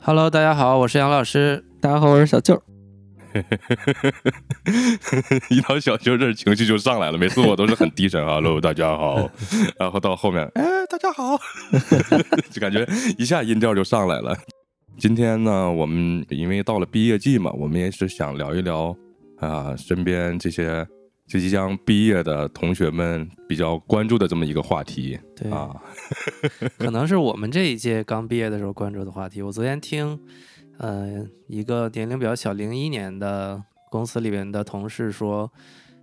Hello，大家好，我是杨老师。大家好，我是小舅。一到小舅这儿情绪就上来了，每次我都是很低沉，Hello，大家好，然后到后面，哎，大家好，就感觉一下音调就上来了。今天呢，我们因为到了毕业季嘛，我们也是想聊一聊啊，身边这些即将毕业的同学们比较关注的这么一个话题对，啊。可能是我们这一届刚毕业的时候关注的话题。我昨天听，呃，一个年龄比较小，零一年的公司里面的同事说，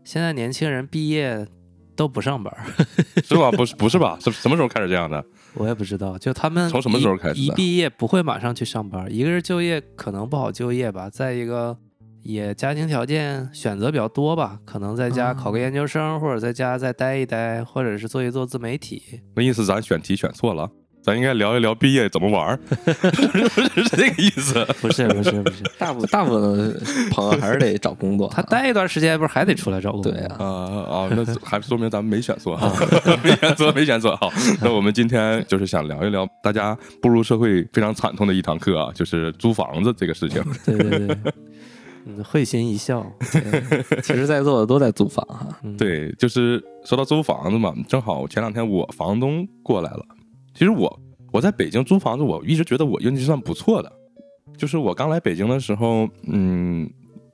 现在年轻人毕业都不上班。是吧？不是不是吧？什什么时候开始这样的？我也不知道，就他们从什么时候开始一毕业不会马上去上班，一个是就业可能不好就业吧，再一个也家庭条件选择比较多吧，可能在家考个研究生，或者在家再待一待，或者是做一做自媒体。那意思咱选题选错了，咱应该聊一聊毕业怎么玩儿，是这个意思。不是不是不是，大部大部分朋友还是得找工作。他待一段时间不是还得出来找工作？对啊，啊啊，那 还说明咱们没选错哈，没选错，没选错。好，那我们今天就是想聊一聊大家步入社会非常惨痛的一堂课啊，就是租房子这个事情。对对对，嗯，会心一笑。其实在座的都在租房哈。嗯，对，就是说到租房子嘛，正好前两天我房东过来了。其实我我在北京租房子，我一直觉得我运气算不错的。就是我刚来北京的时候，嗯，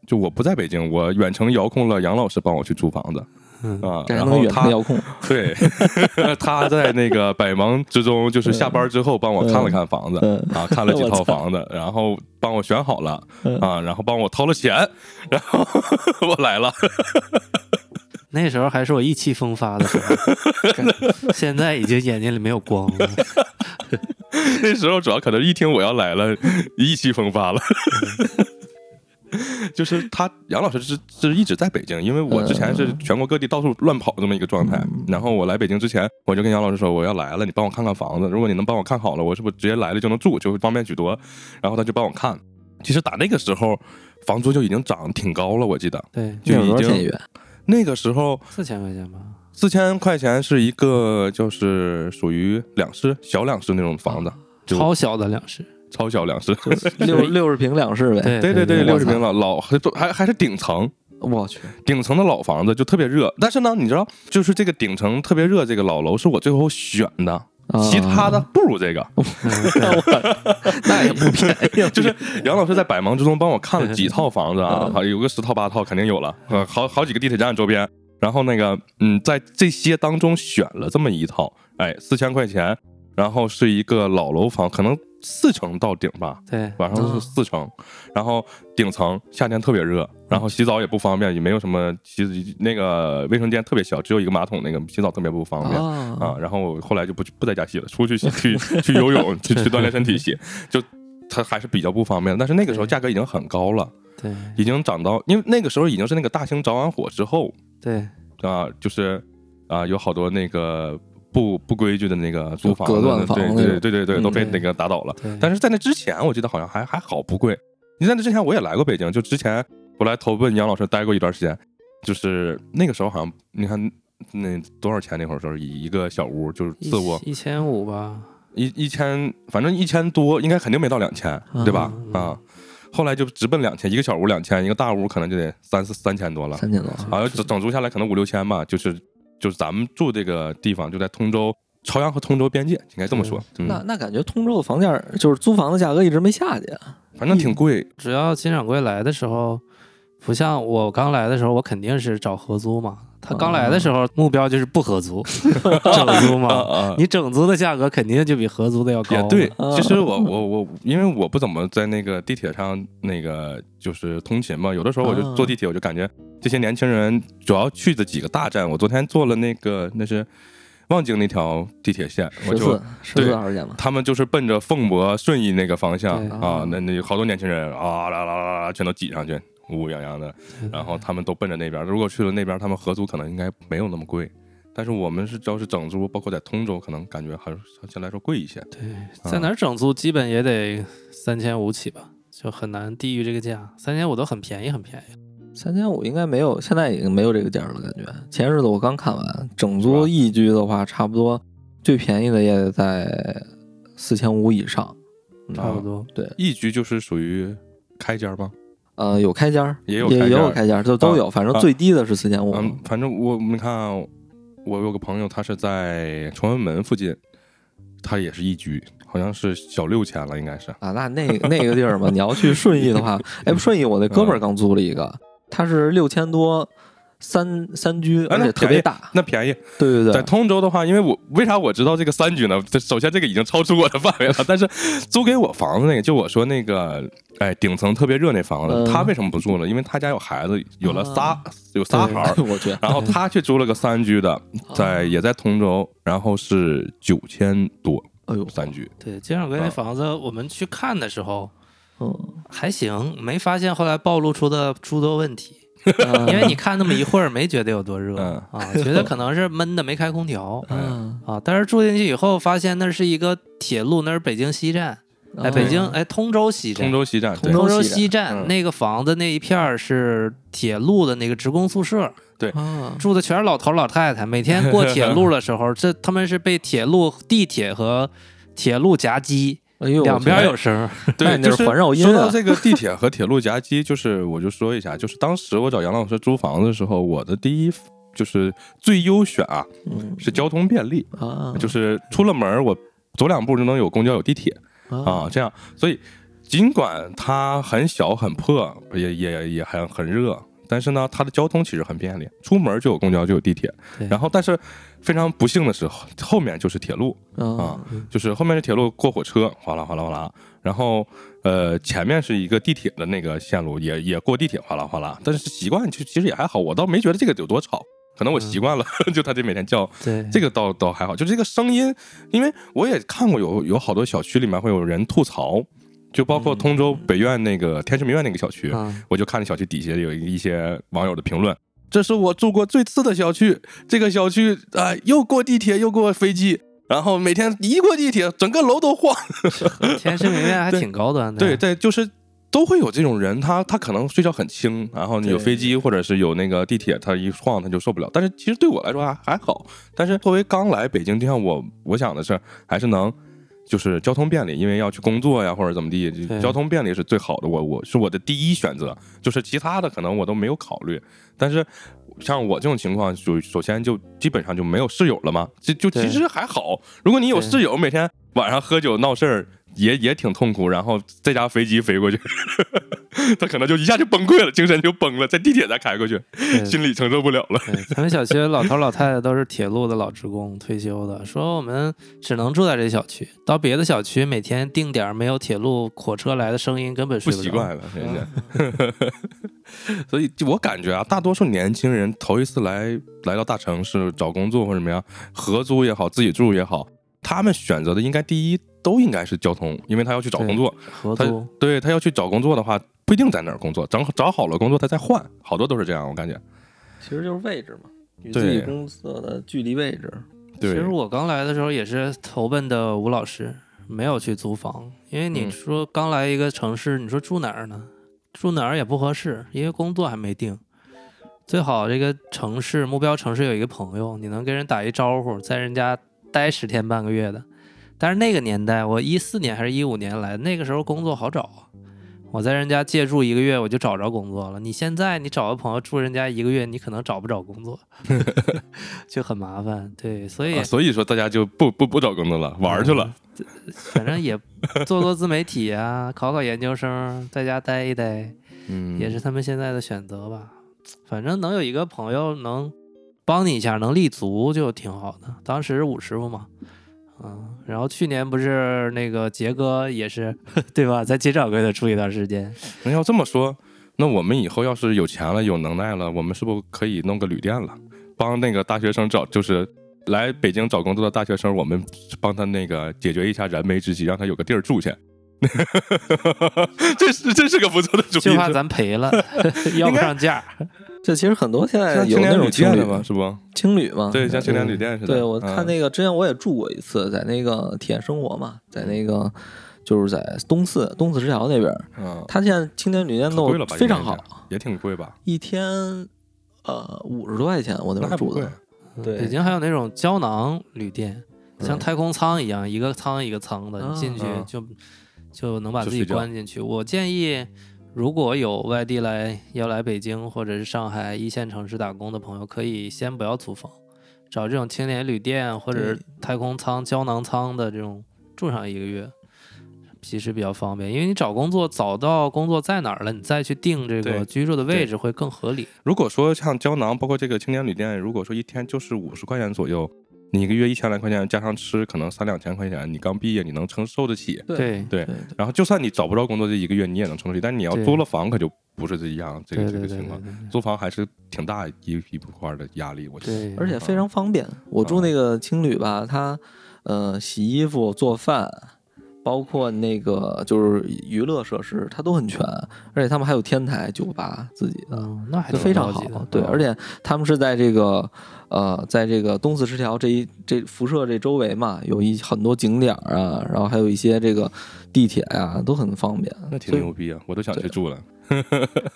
就我不在北京，我远程遥控了杨老师帮我去租房子嗯啊，然后他遥控，对，他在那个百忙之中，就是下班之后帮我看了看房子、嗯啊，看了几 套房子，然后帮我选好了嗯啊，然后帮我掏了钱，然后我来了。那时候还是我意气风发的时候，现在已经眼睛里没有光了。那时候主要可能一听我要来了，意气风发了。就是他杨老师是是一直在北京，因为我之前是全国各地到处乱跑这么一个状态。然后我来北京之前，我就跟杨老师说我要来了，你帮我看看房子。如果你能帮我看好了，我是不是直接来了就能住，就会方便许多。然后他就帮我看。其实打那个时候，房租就已经涨挺高了，我记得对，就已经？那个时候四千块钱吧。四千块钱是一个就是属于两室小两室那种房子，超小的两室。超小两室。六六十平两室呗。对对对对，六十平了，老还还还是顶层，我去，顶层的老房子就特别热。但是呢，你知道，就是这个顶层特别热，这个老楼是我最后选的，啊其他的不如这个。那也不便宜，就是杨老师在百忙之中帮我看了几套房子啊，好有个十套八套肯定有了，呃，好好几个地铁站周边。然后那个，嗯，在这些当中选了这么一套，哎，四千块钱，然后是一个老楼房，可能四层到顶吧，对，晚上是四层，然后顶层夏天特别热，然后洗澡也不方便，也没有什么洗那个卫生间特别小，只有一个马桶，那个洗澡特别不方便。啊，啊，然后后来就不不在家洗了，出去洗 去去游泳，去去锻炼身体洗，就它还是比较不方便。但是那个时候价格已经很高了，对已经涨到，因为那个时候已经是那个大兴着完火之后对啊，就是啊有好多那个不不规矩的那个租房子隔断房对对对对对，都被那个打倒了。但是在那之前，我记得好像还还好不贵。你在那之前我也来过北京，就之前我来投奔杨老师待过一段时间，就是那个时候好像你看那多少钱那会儿时候一一个小屋就是一次卧一千五吧。一一千，反正一千多，应该肯定没到两千，对吧？嗯啊，后来就直奔两千，一个小屋两千，一个大屋可能就得三四三千多了，三千多，啊，整整租下来可能五六千吧，就是就是咱们住这个地方就在通州。朝阳和通州边界，应该这么说，嗯，那那感觉通州的房价就是租房的价格一直没下去啊。反正挺贵，只要金掌柜来的时候，不像我刚来的时候，我肯定是找合租嘛。他刚来的时候目标就是不合租，整租啊嘛。啊，你整租的价格肯定就比合租的要高。也对，啊其实我我我，因为我不怎么在那个地铁上那个就是通勤嘛，有的时候我就坐地铁，我就感觉这些年轻人主要去的几个大站，我昨天坐了那个那是望京那条地铁线，我就十四十对四号线嘛。他们就是奔着凤博顺义那个方向啊，那那好多年轻人啊啦啦啦啦全都挤上去，乌乌泱泱的，然后他们都奔着那边。如果去了那边，他们合租可能应该没有那么贵，但是我们是要是整租，包括在通州，可能感觉还是相对来说贵一些。对，在哪儿整租基本也得三千五起吧，就很难低于这个价，三千五都很便宜，很便宜。三千五应该没有，现在已经没有这个价了，感觉。前日子我刚看完，整租一居的话，差不多最便宜的也得在四千五以上。嗯差不多。对，一居就是属于开间吗？呃，有开间儿，也有也有开间儿，就都有，反正啊最低的是四千五。嗯，反正我你看啊，我有个朋友，他是在崇文门附近，他也是一居，好像是小六千了，应该是。啊，那那那个地儿嘛，你要去顺义的话，哎，不顺义，我那哥们儿嗯刚租了一个，他是六千多，三三居，哎而且特别大。那便宜，对对对，在通州的话，因为我为啥我知道这个三居呢？这首先这个已经超出我的 范围了，但是租给我房子那个，就我说那个，哎，顶层特别热那房子，嗯他为什么不住了？因为他家有孩子，有了仨，啊有仨孩儿，我去，然后他去租了个三居的，哦在也在通州，然后是九千多哎呦，三居，对，金掌柜那啊房子，我们去看的时候嗯，还行，没发现后来暴露出的诸多问题。因 因为你看那么一会儿，没觉得有多热嗯啊，觉得可能是闷的没开空调嗯，啊。但是住进去以后，发现那是一个铁路，那是北京西站，哎，北京哎通州西站通。州西站，通通州西站西站嗯那个房子那一片儿是铁路的那个职工宿舍，啊，住的全是老头老太太。每天过铁路的时候，这他们是被铁路、地铁和铁路夹击，哎呦，两边有声对。就是环绕音啊说到这个地铁和铁路夹击，就是我就说一下，就是当时我找杨老师租房子的时候，我的第一就是最优选啊嗯是交通便利，啊，就是出了门儿我走两步就能有公交有地铁啊，这样，所以尽管它很小很破，也也也很很热。但是呢，它的交通其实很便利，出门就有公交，就有地铁。对然后，但是非常不幸的是，后后面就是铁路，啊啊，就是后面是铁路过火车，哗啦哗啦哗啦，然后呃前面是一个地铁的那个线路，也也过地铁，哗啦哗啦。但是习惯就其实也还好，我倒没觉得这个有多吵，可能我习惯了，就他这每天叫对，这个倒倒还好，就这个声音，因为我也看过有有好多小区里面会有人吐槽，就包括通州北苑那个天士明苑那个小区，嗯，我就看那小区底下有一些网友的评论，这是我住过最次的小区，这个小区啊、又过地铁又过飞机，然后每天一过地铁，整个楼都晃。天士明苑还挺高端的。对对，就是都会有这种人，他他可能睡觉很轻，然后你有飞机或者是有那个地铁，他一晃他就受不了。但是其实对我来说还还好，但是作为刚来北京，就像我我想的是，还是能。就是交通便利，因为要去工作呀，或者怎么地，交通便利是最好的。我我是我的第一选择，就是其他的可能我都没有考虑。但是像我这种情况，首首先就基本上就没有室友了嘛，就就其实还好。如果你有室友，每天晚上喝酒闹事儿，也也挺痛苦。然后再加飞机飞过去，他可能就一下就崩溃了，精神就崩了，在地铁再开过去，心里承受不了了。对，咱们小区老头老太太都是铁路的老职工，退休的，说我们只能住在这小区，到别的小区每天定点儿没有铁路火车来的声音，根本不睡不。习惯了，人家。所以就我感觉啊，大多数年轻人头一次来来到大城市找工作或者怎么样，合租也好，自己住也好，他们选择的应该第一都应该是交通，因为他要去找工作。他对他要去找工作的话，不一定在哪儿工作，找找好了工作他再换，好多都是这样，我感觉。其实就是位置嘛，与对自己工作的距离位置。对其实我刚来的时候也是投奔的吴老师，没有去租房，因为你嗯说刚来一个城市，你说住哪儿呢？住哪儿也不合适，因为工作还没定。最好这个城市目标城市有一个朋友，你能跟人打一招呼，在人家待十天半个月的。但是那个年代，我一四年还是一五年来，那个时候工作好找啊。我在人家借住一个月，我就找着工作了。你现在你找个朋友住人家一个月，你可能找不着工作，就很麻烦。对，所以啊所以说大家就不不不找工作了，玩儿去了。反正也做做自媒体啊，考考研究生，在家待一待，嗯，也是他们现在的选择吧。反正能有一个朋友能帮你一下，能立足就挺好的。当时武师傅嘛，嗯，然后去年不是那个杰哥也是对吧，在金掌柜那住一段时间，那要这么说，那我们以后要是有钱了、有能耐了，我们是不是可以弄个旅店了，帮那个大学生找，就是来北京找工作的大学生，我们帮他那个解决一下燃眉之急，让他有个地儿住去。这是这是个不错的主意，就怕咱赔了，要不上价。这其实很多现在像有那青年旅种情侣店嘛，是不？青旅嘛，对，像青年旅店似的。对，我看嗯那个之前我也住过一次，在那个体验生活嘛，在那个就是在东四东四十条那边儿，嗯，他现在青年旅店都？非常好，也挺贵吧？一天呃五十多块钱，我那边住的。。对北京还有那种胶囊旅店，像嗯太空舱一样，一个舱一个舱的，进去啊就就能把自己关进去。我建议，如果有外地来要来北京或者是上海一线城市打工的朋友，可以先不要租房，找这种青年旅店或者是太空舱、胶囊舱的这种住上一个月。其实比较方便，因为你找工作找到工作在哪儿了，你再去定这个居住的位置会更合理。如果说像胶囊，包括这个青年旅店，如果说一天就是五十块钱左右，你一个月一千来块钱，加上吃可能三两千块钱，你刚毕业你能承受得起。对对然后就算你找不着工作这一个月，你也能承受得起。但你要租了房，可就不是这样这个这个情况。租房还是挺大一一块儿的压力，我觉得。对，而且非常方便。我住那个青旅吧，它呃洗衣服、做饭，包括那个就是娱乐设施，它都很全。而且他们还有天台、酒吧自己的，嗯，那还非常。好对，嗯而且他们是在这个呃，在这个东四十条这一这辐射这周围嘛，有一很多景点儿啊，然后还有一些这个地铁啊、都很方便。那挺牛逼啊！我都想去住了。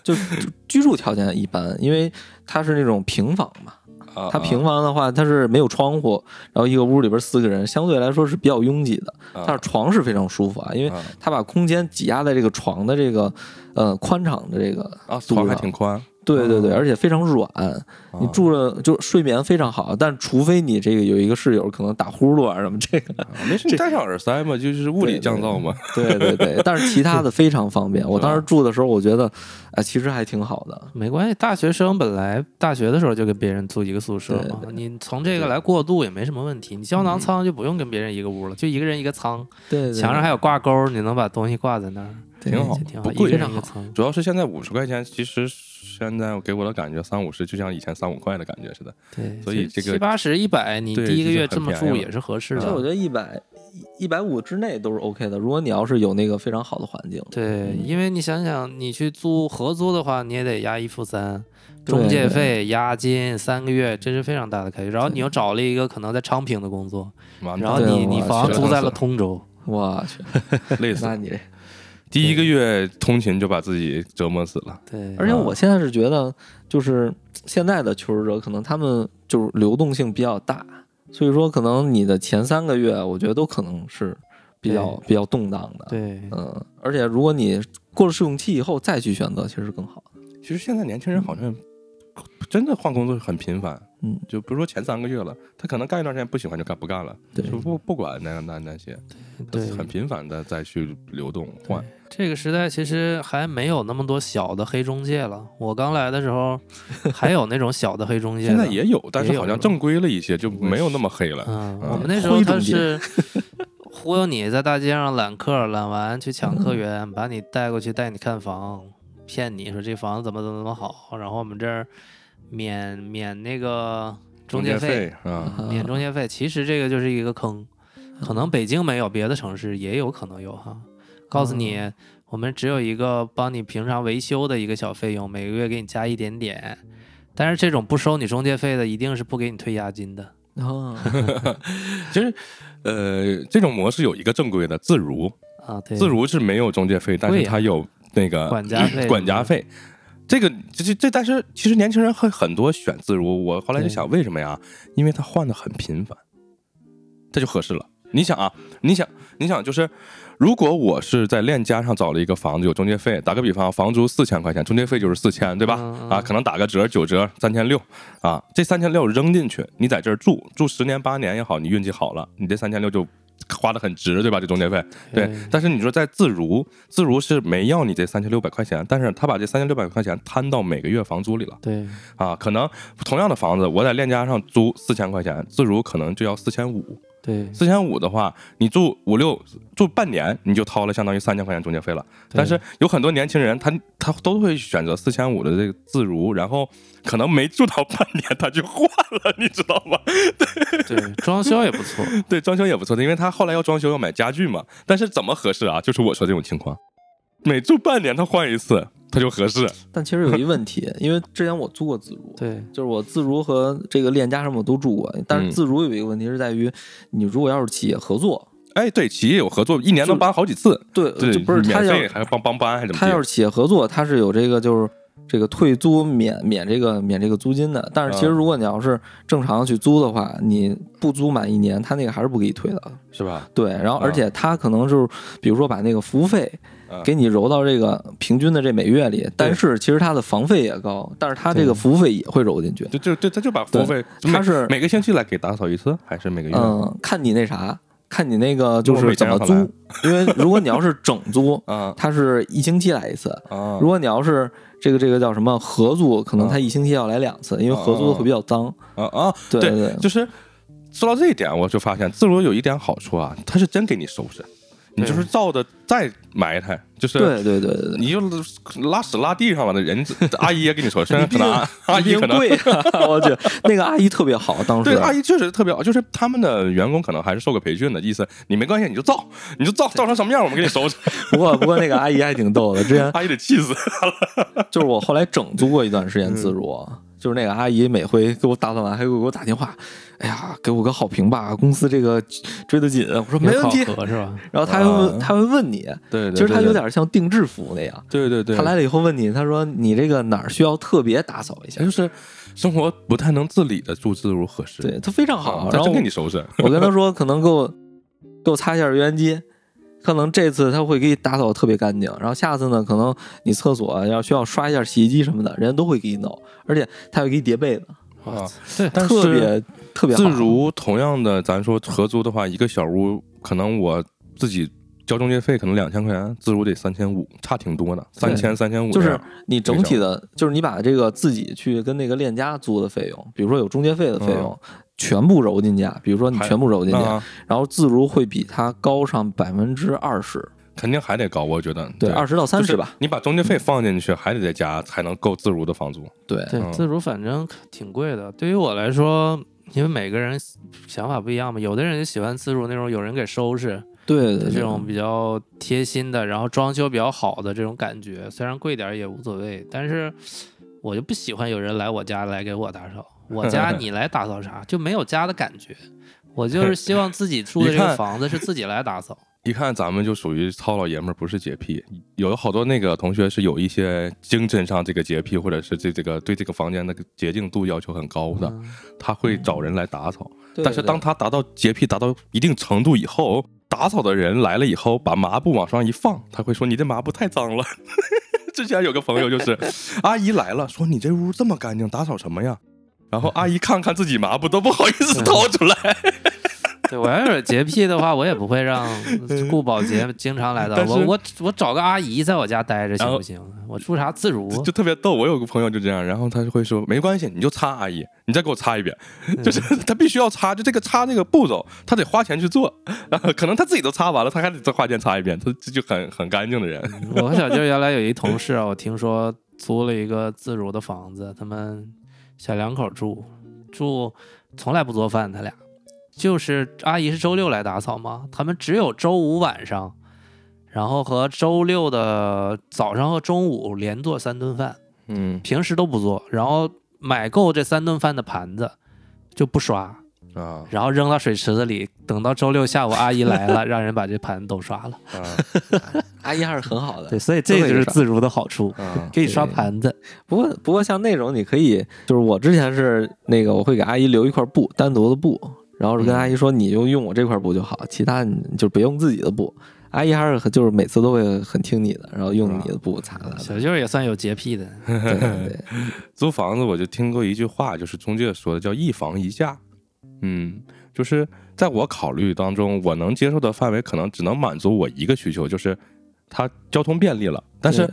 就就居住条件一般，因为它是那种平房嘛。啊，它平房的话，它是没有窗户，然后一个屋里边四个人，相对来说是比较拥挤的。啊，但是床是非常舒服啊，因为啊它把空间挤压在这个床的这个呃宽敞的这个啊，床还挺宽。对对对，啊而且非常软，你啊住着就睡眠非常好，但除非你这个有一个室友可能打呼噜啊什么这个，啊没事，你戴上耳塞嘛，就是物理降噪嘛。对对对，但是其他的非常方便。我当时住的时候，我觉得哎，其实还挺好的。没关系，大学生本来大学的时候就跟别人住一个宿舍对嘛，你从这个来过渡也没什么问题。你胶囊舱就不用跟别人一个屋了，就一个人一个舱，对，对墙上还有挂钩，你能把东西挂在那儿，对挺好挺好，一不贵非常好。主要是现在五十块钱，其实现在给我的感觉三五十就像以前三五块的感觉似的。对，所以这个七八十、一百，你第一个月这么住也是合适的。其实我觉得一百一百五之内都是 OK 的。如果你要是有那个非常好的环境，对，因为你想想，你去租合租的话，你也得押一付三，中介费、押金三个月，这是非常大的开销。然后你又找了一个可能在昌平的工作，然后你你房租在了通州，我去，累死你这，第一个月通勤就把自己折磨死了。对，而且我现在是觉得，就是现在的求职者可能他们就是流动性比较大，所以说可能你的前三个月，我觉得都可能是比较比较动荡的。，对嗯，而且如果你过了试用期以后再去选择，其实更好。其实现在年轻人好像真的换工作很频繁，嗯，就比如说前三个月了，他可能干一段时间不喜欢就干不干了，对就不不管那那那些，对，很频繁的再去流动换。这个时代其实还没有那么多小的黑中介了。我刚来的时候，还有那种小的黑中介，现在也有，但是好像正规了一些，就没有那么黑了。嗯，嗯我们那时候他是忽悠你在大街上揽客，揽完去抢客源，把你带过去带你看房，骗你说这房子怎么怎么怎么好，然后我们这儿免免那个中介费 免中介费。其实这个就是一个坑，可能北京没有，别的城市也有可能有哈。告诉你，我们只有一个帮你平常维修的一个小费用，每个月给你加一点点。但是这种不收你中介费的，一定是不给你退押金的。哦，其 实呃，这种模式有一个正规的自如，啊，对，自如是没有中介费，但是它有那个管家费 管家费。这个这这这，但是其实年轻人很很多选自如，我后来就想为什么呀？因为他换的很频繁，这就合适了。你想啊，你想你想就是，如果我是在链家上找了一个房子，有中介费，打个比方，房租四千块钱，中介费就是四千，对吧？啊，可能打个折九折三千六啊，这三千六扔进去，你在这儿住住十年八年也好，你运气好了，你这三千六就花的很值，对吧？这中介费，对。但是你说在自如，自如是没要你这三千六百块钱，但是他把这三千六百块钱摊到每个月房租里了对啊。可能同样的房子，我在链家上租四千块钱，自如可能就要四千五。对，四千五的话，你住五六住半年，你就掏了相当于三千块钱中介费了。但是有很多年轻人，他他都会选择四千五的这个自如，然后可能没住到半年他就换了，你知道吗？对，装修也不错。对，装修也不错的，因为他后来要装修要买家具嘛。但是怎么合适啊？就是我说这种情况，每住半年他换一次，他就合适。但其实有一问题，因为之前我租过自如，对，就是我自如和这个链家什么我都住过，但是嗯自如有一个问题是在于，你如果要是企业合作，哎，对，企业有合作，一年能搬好几次，对，对，就不是他要免费还帮帮搬还是怎么？他要是企业合作，他是有这个就是这个退租免免这个免这个租金的。但是其实嗯如果你要是正常去租的话，你不租满一年，他那个还是不给你退的。是吧？对，然后而嗯且他可能就是比如说把那个服务费嗯给你揉到这个平均的这每月里，但是其实它的房费也高，但是它这个服务费也会揉进去。就就就他就把服务费，就每他是每个星期来给打扫一次，还是每个月？嗯，看你那啥，看你那个就是怎么租，因为如果你要是整租，啊 它是一星期来一次；啊如果你要是这个这个叫什么合租，可能啊它一星期要来两次，因为合租的会比较脏。啊啊！对对对。就是说到这一点，我就发现自如有一点好处啊，他是真给你收拾，你就是造的再埋汰，就是对对对你就拉屎拉地上了，那人阿姨也跟你收拾，虽然可能 阿姨可能贵啊，我去，那个阿姨特别好，当时对阿姨确实特别好，就是他们的员工可能还是受过培训的，意思你没关系，你就造，你就造造成什么样，我们给你收拾。不过不过那个阿姨还挺逗的，之前 阿姨得气死。就是我后来整租过一段时间自如，嗯就是那个阿姨每回给我打扫完还会给我打电话，哎呀，给我个好评吧，公司这个追得紧。我说没问题是吧？然后他还会啊问他会问你，对对，其实他有点像定制服务那样。对对对，他来了以后问你，他说你这个哪儿需要特别打扫一下？就是生活不太能自理的住自如合适，对他非常好。啊他然后真给你收拾。我跟他说，可能给我给我擦一下油烟机，可能这次他会给你打扫得特别干净，然后下次呢，可能你厕所要需要刷一下洗衣机什么的，人家都会给你弄，而且他会给你叠被子，啊，对，但是特别特别好自如同样的，咱说合租的话，一个小屋可能我自己交中介费可能两千块钱，自如得三千五，差挺多的，三千三千五。就是你整体的，就是你把这个自己去跟那个链家租的费用，比如说有中介费的费用，全部揉进价，比如说你全部揉进去，啊，然后自如会比它高上百分之二十，肯定还得高，我觉得。对，二十到三十吧。你把中介费放进去，还得再加，才能够自如的房租。对，自如反正挺贵的。对于我来说，因为每个人想法不一样嘛，有的人喜欢自如那种有人给收拾对这种比较贴心的，然后装修比较好的这种感觉，虽然贵点儿也无所谓，但是我就不喜欢有人来我家来给我打扫，我家你来打扫啥，就没有家的感觉。我就是希望自己住的这个房子是自己来打扫。一看咱们就属于糙老爷们儿，不是洁癖。有好多那个同学是有一些精神上这个洁癖，或者是这这个对这个房间那个洁净度要求很高的，嗯他会找人来打扫。对但是当他达到洁癖达到一定程度以后，打扫的人来了以后，把抹布往上一放，他会说：“你这抹布太脏了。”之前有个朋友就是，阿姨来了，说：“你这屋这么干净，打扫什么呀？”然后阿姨看看自己抹布，都不好意思掏出来。对我要是有洁癖的话，我也不会让顾保洁经常来的。我我我找个阿姨在我家待着行不行？我住啥自如？就特别逗。我有个朋友就这样，然后他就会说：“没关系，你就擦，阿姨，你再给我擦一遍。”就是他必须要擦，就这个擦那个步骤，他得花钱去做。然后可能他自己都擦完了，他还得再花钱擦一遍，他这就很很干净的人。我和小舅 原来有一同事啊，我听说租了一个自如的房子，他们小两口住，住从来不做饭，他俩。就是阿姨是周六来打扫嘛，他们只有周五晚上，然后和周六的早上和中午连做三顿饭，嗯。平时都不做，然后买够这三顿饭的盘子就不刷，啊然后扔到水池子里，等到周六下午阿姨来了，让人把这盘都刷了。啊 阿姨还是很好的。对，所以这就是自如的好处，啊！可以刷盘子。不过不过像那种你可以，就是我之前是那个我会给阿姨留一块布，单独的布，然后跟嗯阿姨说你就用我这块布就好，其他你就别用自己的布。阿姨还是很就是每次都会很听你的，然后用你的布擦的。小舅也算有洁癖的，对对对，租房子我就听过一句话，就是中介说的叫一房一价。嗯，就是在我考虑当中，我能接受的范围可能只能满足我一个需求，就是它交通便利了。但是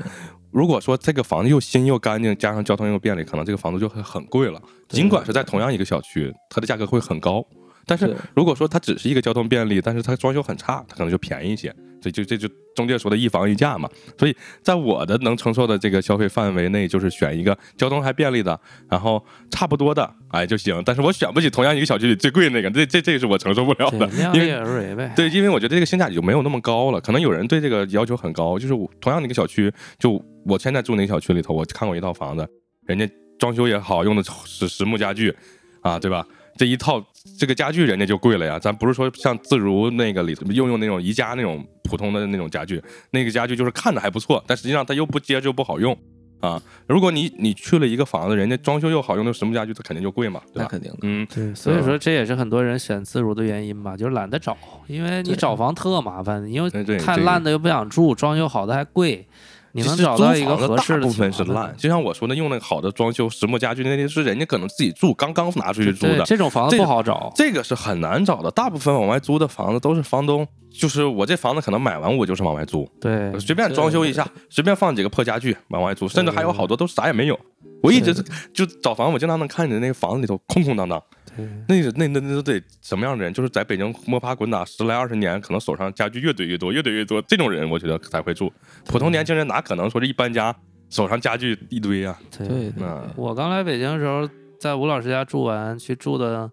如果说这个房子又新又干净，加上交通又便利，可能这个房子就会很贵了。尽管是在同样一个小区，它的价格会很高，但是如果说它只是一个交通便利，但是它装修很差，它可能就便宜一些。这就这就中介说的一房一价嘛。所以在我的能承受的这个消费范围内，就是选一个交通还便利的，然后差不多的，哎就行。但是我选不起同样一个小区里最贵那个，这这这是我承受不了的，，因为量力而为呗。对，因为我觉得这个性价比就没有那么高了。可能有人对这个要求很高，就是我同样的一个小区，就我现在住那个小区里头，我看过一套房子，人家装修也好，用的是实木家具，啊，对吧？这一套这个家具人家就贵了呀，咱不是说像自如那个里头用用那种宜家那种普通的那种家具，那个家具就是看着还不错，但实际上它又不结实又不好用啊。如果你你去了一个房子，人家装修又好用的什么家具，它肯定就贵嘛，对吧？那肯定的。嗯，对，所以说这也是很多人选自如的原因吧，就是懒得找，因为你找房特麻烦，因为太烂的又不想住，装修好的还贵，你能找到一个合适的大部分是烂，就像我说的，用那个好的装修实木家具，那些是人家可能自己住，刚刚拿出去租的，这种房子不好找。这个是很难找的。大部分往外租的房子都是房东，就是我这房子可能买完我就是往外租，对，随便装修一下，随便放几个破家具往外租，甚至还有好多都啥也没有。我一直就找房，我经常能看见那个房子里头空空荡荡，对那那那那都得什么样的人？就是在北京摸爬滚打十来二十年，可能手上家具越堆越多，越堆越多，这种人我觉得才会住。普通年轻人哪可能说是一搬家手上家具一堆呀、对对对嗯，我刚来北京的时候，在吴老师家住完，去住的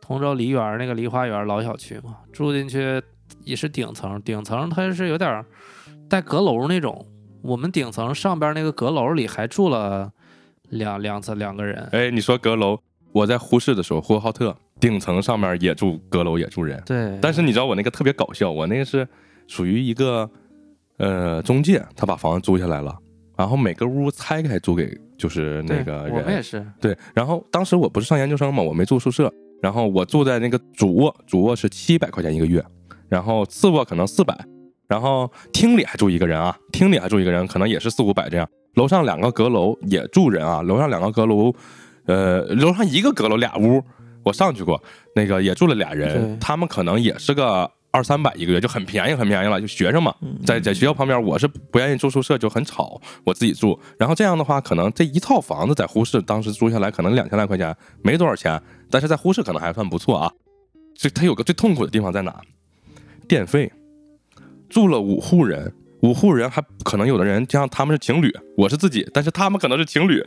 通州梨园那个梨花园老小区嘛，住进去也是顶层，顶层它是有点儿带阁楼那种。我们顶层上边那个阁楼里还住了两两次两个人，哎，你说阁楼，我在呼市的时候，呼和浩特顶层上面也住阁楼也住人，对，但是你知道我那个特别搞笑，我那个是属于一个呃中介，他把房子租下来了，然后每个屋拆开租给就是那个人我们也人，是，对，然后当时我不是上研究生嘛，我没住宿舍，然后我住在那个主卧，主卧是七百块钱一个月，然后次卧可能四百，然后厅里还住一个人啊，厅里还住一个人，可能也是四五百这样，楼上两个阁楼也住人啊，楼上两个阁楼，呃，楼上一个阁楼俩屋，我上去过，那个也住了俩人，他们可能也是个二三百一个月，就很便宜很便宜了，就学生嘛，嗯在在学校旁边，我是不愿意住宿舍，就很吵，我自己住。然后这样的话，可能这一套房子在呼市当时租下来可能两千来块钱，没多少钱，但是在呼市可能还算不错啊。这它有个最痛苦的地方在哪？电费，住了五户人，五户人还可能有的人像他们是情侣，我是自己，但是他们可能是情侣，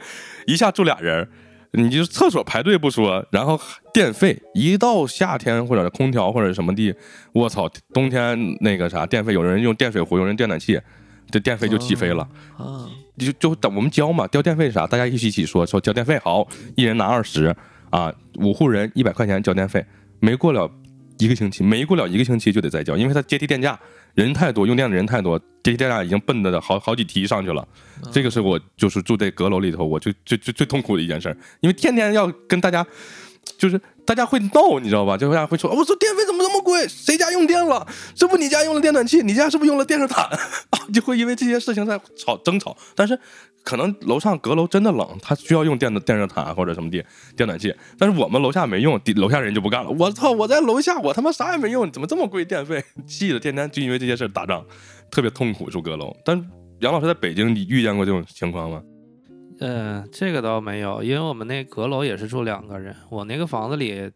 一下住俩人。你就厕所排队不说，然后电费一到夏天或者空调或者什么地，我操，冬天那个啥电费，有人用电水壶，有人电暖气，这电费就起飞了。啊，就就等我们交嘛，交电费是啥？大家一起一起说说交电费好，一人拿二十啊，五户人一百块钱交电费，没过了一个星期，没过了一个星期就得再交，因为它阶梯电价，人太多，用电的人太多，阶梯电价已经奔的好好几梯上去了。这个是我就是住在阁楼里头，我就最最最痛苦的一件事儿，因为天天要跟大家。就是大家会闹，你知道吧？就大家会说：“哦我说电费怎么这么贵？谁家用电了？这不你家用了电暖气，你家是不是用了电热毯？”啊，就会因为这些事情在吵争吵。但是可能楼上阁楼真的冷，他需要用电的电热毯或者什么电电暖气，但是我们楼下没用，底楼下人就不干了。我操！我在楼下，我他妈啥也没用，怎么这么贵电费？气的天天就因为这些事打仗，特别痛苦住阁楼。但杨老师在北京，你遇见过这种情况吗？嗯，这个倒没有，因为我们那阁楼也是住两个人，我那个房子里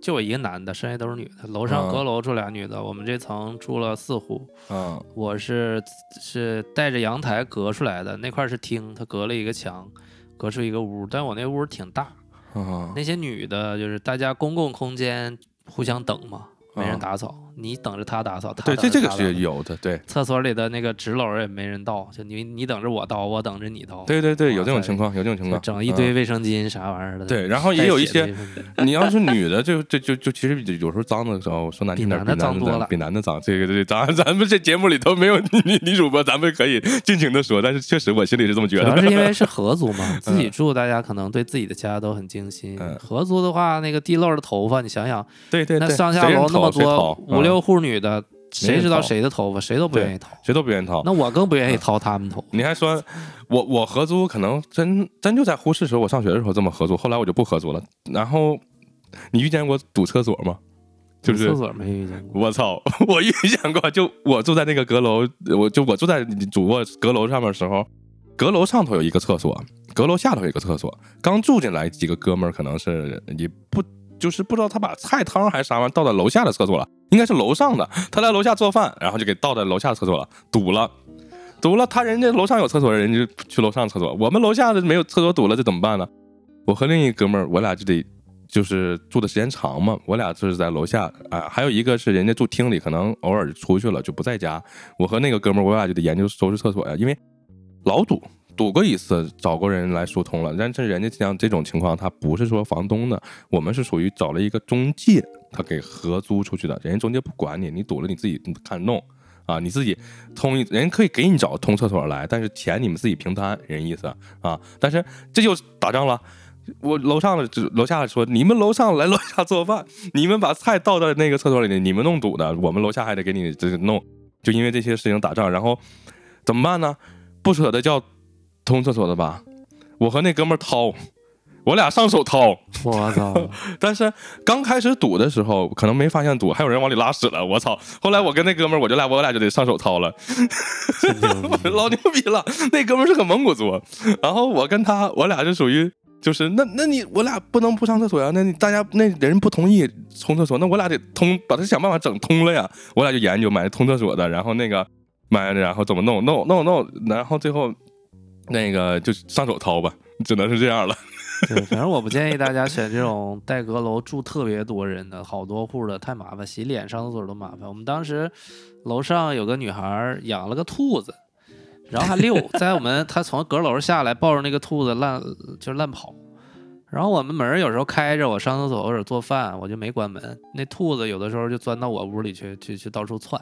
就我一个男的，剩下都是女的。楼上啊阁楼住俩女的，我们这层住了四户。嗯我是是带着阳台隔出来的，那块是厅，它隔了一个墙，隔出一个屋，但我那屋挺大。啊那些女的，就是大家公共空间互相等嘛，没人啊打扫，你等着他打扫，他对，这这个是有的，对厕所里的那个纸篓也没人倒，就你你等着我倒，我等着你倒，对对对，有这种情况，有这种情况，整一堆卫生巾啥玩意儿的。对然后也有一些 你要是女的，就就就就其实有时候脏的时候，说难听点，比男的脏多了比男的脏。这个这咱咱们这节目里头没有女女主播，咱们可以尽情的说，但是确实我心里是这么觉得主。要是因为是合租嘛，自己住，大家可能对自己的家都很精心嗯。合租的话，那个地漏的头发，你想想，对对对，那上下楼那么多五六户女的，谁知道谁的头发？谁都不愿意掏。谁都不愿意掏。那我更不愿意掏他们头发。你还说，我我合租可能真真就在呼市时候，我上学的时候这么合租，后来我就不合租了。然后你遇见过堵厕所吗？就是厕所没遇见过。我操，我遇见过，就我住在那个阁楼，我就我住在主卧阁楼上面的时候，阁楼上头有一个厕所，阁楼下头有一个厕所。刚住进来几个哥们儿，可能是也不就是不知道他把菜汤还是啥玩意倒在楼下的厕所了，应该是楼上的，他在楼下做饭，然后就给倒在楼下厕所了，堵了。堵了，他人家楼上有厕所，人家就去楼上厕所。我们楼下的没有厕所堵了，这怎么办呢？我和另一哥们儿，我俩就得就是住的时间长嘛，我俩就是在楼下啊。还有一个是人家住厅里，可能偶尔出去了就不在家。我和那个哥们儿，我俩就得研究收拾厕所呀，因为老堵，堵过一次找过人来疏通了。但是人家像这种情况，他不是说房东的，我们是属于找了一个中介，他给合租出去的，人家中介不管你，你堵了你自己看弄。啊，你自己通一人可以给你找通厕所来，但是钱你们自己平摊，人意思啊。但是这就打仗了，我楼上的楼下说你们楼上来楼下做饭，你们把菜倒在那个厕所里，你们弄堵的，我们楼下还得给你这弄，就因为这些事情打仗，然后怎么办呢？不舍得叫通厕所的吧？我和那哥们掏。我俩上手掏，我操！但是刚开始堵的时候，可能没发现堵，还有人往里拉屎了。我操！后来我跟那哥们儿，我就俩，我俩就得上手掏了，老牛逼了。那哥们儿是个蒙古族，然后我跟他，我俩就属于就是那那你我俩不能不上厕所呀？那你大家那人不同意冲厕所，那我俩得通，把他想办法整通了呀。我俩就研究买通厕所的，然后那个买，然后怎么弄弄弄弄，然后最后那个就上手掏吧，只能是这样了。对，反正我不建议大家选这种带阁楼住特别多人的好多户的，太麻烦，洗脸、上厕所都麻烦。我们当时楼上有个女孩养了个兔子，然后还遛，在我们她从阁楼下来抱着那个兔子乱就乱跑，然后我们门有时候开着，我上厕所或者做饭，我就没关门，那兔子有的时候就钻到我屋里去去去到处窜，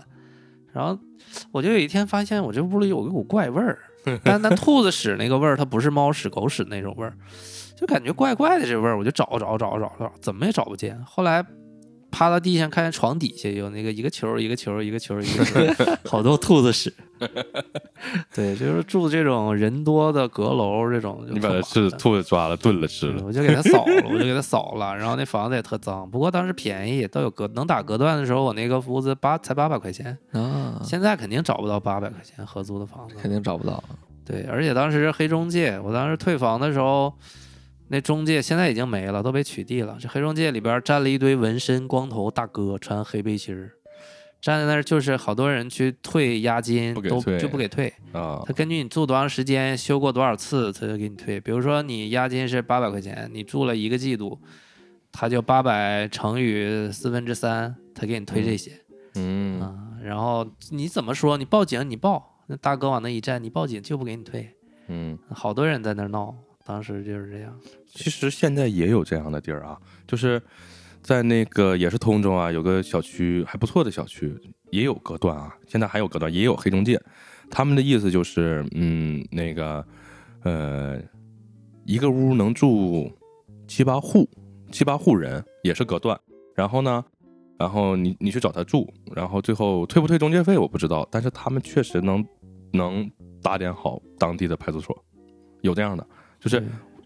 然后我就有一天发现我这屋里有一股怪味儿，但那兔子屎那个味儿它不是猫屎狗屎那种味儿。就感觉怪怪的这味儿，我就找找找找找，怎么也找不见。后来趴到地上，看见床底下有那个一个球一个球一个球一个球，好多兔子屎。对，就是住这种人多的阁楼这种，你把它是兔子抓了炖了吃了，我就给它扫了，我就给它扫了。然后那房子也特脏，不过当时便宜，都有隔能打隔断的时候，我那个屋子八才八百块钱啊。现在肯定找不到八百块钱合租的房子，肯定找不到。对，而且当时黑中介，我当时退房的时候。那中介现在已经没了，都被取缔了。这黑中介里边站了一堆纹身、光头大哥，穿黑背心儿，站在那儿就是好多人去退押金，都就不给退啊。他根据你住多长时间，修过多少次，他就给你退。比如说你押金是八百块钱，你住了一个季度，他就八百乘以四分之三，他给你退这些。嗯啊，然后你怎么说？你报警，你报，那大哥往那一站，你报警就不给你退。嗯，好多人在那儿闹。当时就是这样。其实现在也有这样的地儿啊，就是在那个也是通州啊，有个小区还不错的小区，也有隔断啊。现在还有隔断，也有黑中介。他们的意思就是，嗯，那个呃，一个屋能住七八户，七八户人也是隔断。然后呢，然后你你去找他住，然后最后退不退中介费我不知道，但是他们确实能能打点好当地的派出所，有这样的。就是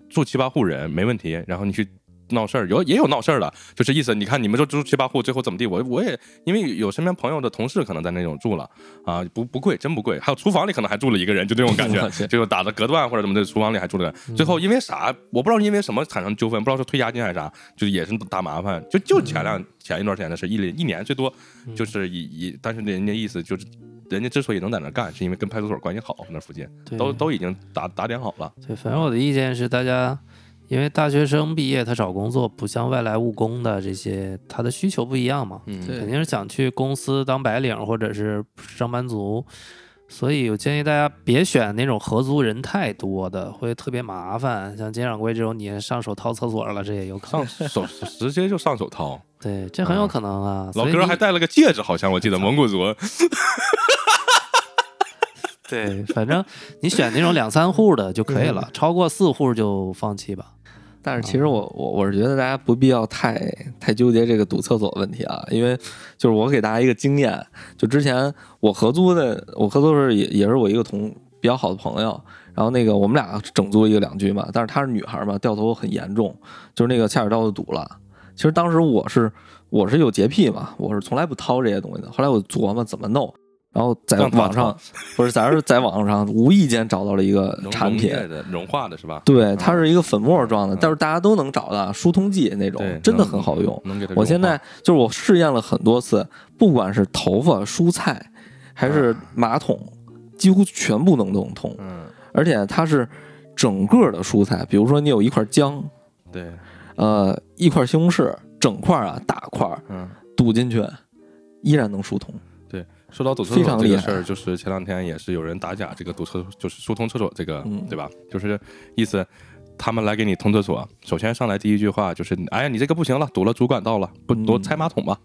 住七八户人没问题，然后你去闹事儿，有也有闹事儿的，就是意思，你看你们就住七八户，最后怎么地？我我也因为有身边朋友的同事可能在那种住了啊，不不贵，真不贵。还有厨房里可能还住了一个人，就这种感觉，就打的隔断或者怎么的，厨房里还住了。最后因为啥？我不知道因为什么产生纠纷，不知道是退押金还是啥，就是也是大麻烦。就就前两前一段时间的事，一一年最多就是一一，但是人家意思就是。人家之所以能在那干，是因为跟派出所关系好，那附近都都已经打打点好了。对，反正我的意见是，大家因为大学生毕业，他找工作不像外来务工的这些，他的需求不一样嘛，肯定是想去公司当白领或者是上班族。所以我建议大家别选那种合租人太多的，会特别麻烦。像金掌柜这种，你上手掏厕所了，这也有可能。上手直接就上手掏，对，这很有可能啊。老哥还戴了个戒指，好像我记得 蒙古族。对，反正你选那种两三户的就可以了，超过四户就放弃吧。但是其实我我我是觉得大家不必要太太纠结这个堵厕所问题啊，因为就是我给大家一个经验，就之前我合租的，我合租是也也是我一个同比较好的朋友，然后那个我们俩整租一个两居嘛，但是她是女孩嘛，掉头很严重，就是那个下水道就堵了。其实当时我是我是有洁癖嘛，我是从来不掏这些东西的。后来我琢磨怎么弄。然后在网上 不是，咱是在网上 无意间找到了一个产品。融化的是吧？对，它是一个粉末状的，嗯。但是大家都能找到疏通剂那种，，真的很好用。我现在就是我试验了很多次，不管是头发、蔬菜还是马桶，几乎全部能弄通，嗯，而且它是整个的蔬菜，比如说你有一块姜，对，呃，一块西红柿，整块啊大块儿嗯。堵进去，依然能疏通。说到堵厕非常厉害所这个事儿，就是前两天也是有人打假这个堵厕，就是疏通厕所这个，嗯对吧？就是意思他们来给你通厕所，首先上来第一句话就是，哎呀，你这个不行了，堵了主管道了，不嗯多拆马桶吧？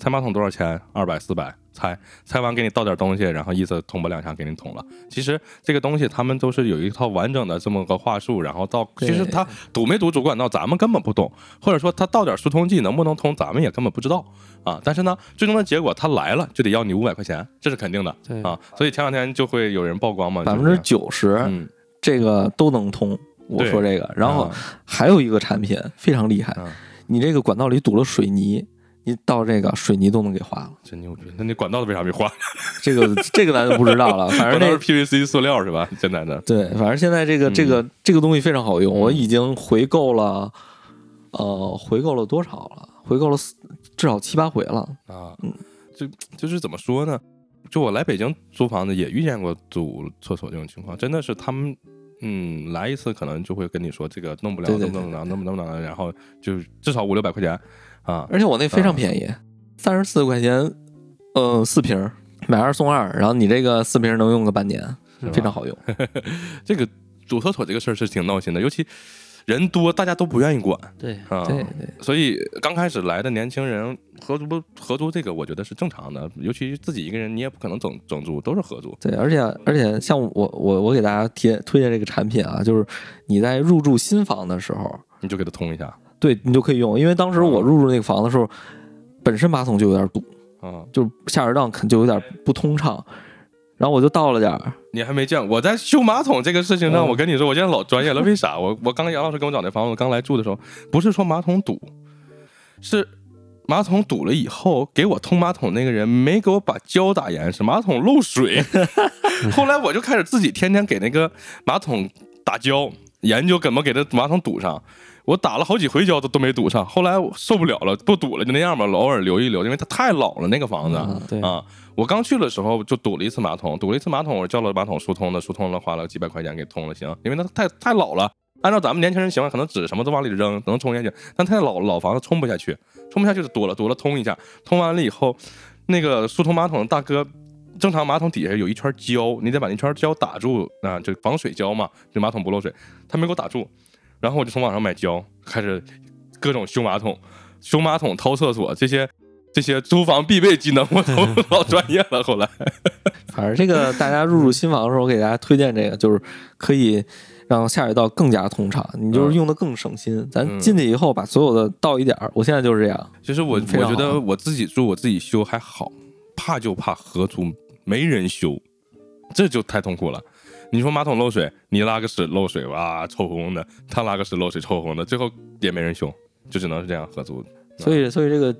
拆马桶多少钱？二百四百，拆拆完给你倒点东西，然后意思捅吧两下给你捅了。其实这个东西他们都是有一套完整的这么个话术，然后到其实他堵没堵主管道咱们根本不懂，或者说他倒点疏通剂能不能通咱们也根本不知道啊。但是呢，最终的结果他来了就得要你五百块钱，这是肯定的啊。所以前两天就会有人曝光嘛，百分之九十嗯，这个都能通。我说这个，然后啊还有一个产品非常厉害啊，你这个管道里堵了水泥，你到这个水泥都能给化了。真牛逼！那你管道为啥没化？这个这个咱就不知道了，反正那是 PVC 塑料是吧？现在的对，反正现在这个嗯这个这个东西非常好用，嗯我已经回购了，呃，回购了多少了？回购了四至少七八回了。啊嗯，就就是怎么说呢？就我来北京租房子也遇见过堵厕所这种情况，真的是他们。嗯，来一次可能就会跟你说这个弄不了，弄不了，弄不了，弄不了，然后就至少五六百块钱啊，而且我那非常便宜，三十四块钱，呃，四瓶儿，买二送二，然后你这个四瓶能用个半年，非常好用。这个堵厕所这个事儿是挺闹心的，尤其人多，大家都不愿意管对，啊。对对，所以刚开始来的年轻人合租不合租，这个我觉得是正常的，尤其自己一个人，你也不可能整整租，都是合租。对，而且而且像我我我给大家贴推荐这个产品啊，就是你在入住新房的时候，你就给他通一下对你就可以用，因为当时我入住那个房的时候，本身马桶就有点堵，啊。就是下水道肯就有点不通畅，然后我就倒了点儿，你还没见我在修马桶这个事情上，嗯我跟你说，我现在老专业了。为啥？我我刚杨老师给我找那房子，我刚来住的时候，不是说马桶堵，是马桶堵了以后，给我通马桶那个人没给我把胶打严实，马桶漏水。后来我就开始自己天天给那个马桶打胶，研究怎么给它马桶堵上。我打了好几回胶都都没堵上，后来我受不了了，不堵了就那样吧，偶尔留一留，因为它太老了那个房子。嗯对啊，我刚去的时候就堵了一次马桶，堵了一次马桶，我叫了马桶疏通的，疏通了花了几百块钱给通了，行，因为那太太老了。按照咱们年轻人习惯，可能纸什么都往里扔，能冲下去，但太老，老房子冲不下去，冲不下去就堵了，堵了通一下，通完了以后，那个疏通马桶的大哥。正常马桶底下有一圈胶，你得把那圈胶打住啊，就防水胶嘛，就马桶不漏水。他没给我打住，然后我就从网上买胶，开始各种修马桶、修马桶、掏厕所这些这些租房必备技能，我都 老专业了。后来，反正这个大家入住新房的时候，我给大家推荐这个，就是可以让下水道更加通畅，你就是嗯用的更省心。咱嗯进去以后把所有的倒一点儿，我现在就是这样。其实我我觉得我自己住我自己修还好，怕就怕合租没人修，这就太痛苦了。你说马桶漏水，你拉个屎漏水，哇，臭烘烘的；他拉个屎漏水，臭烘烘的，最后也没人修，就只能是这样合租。所以，所以这个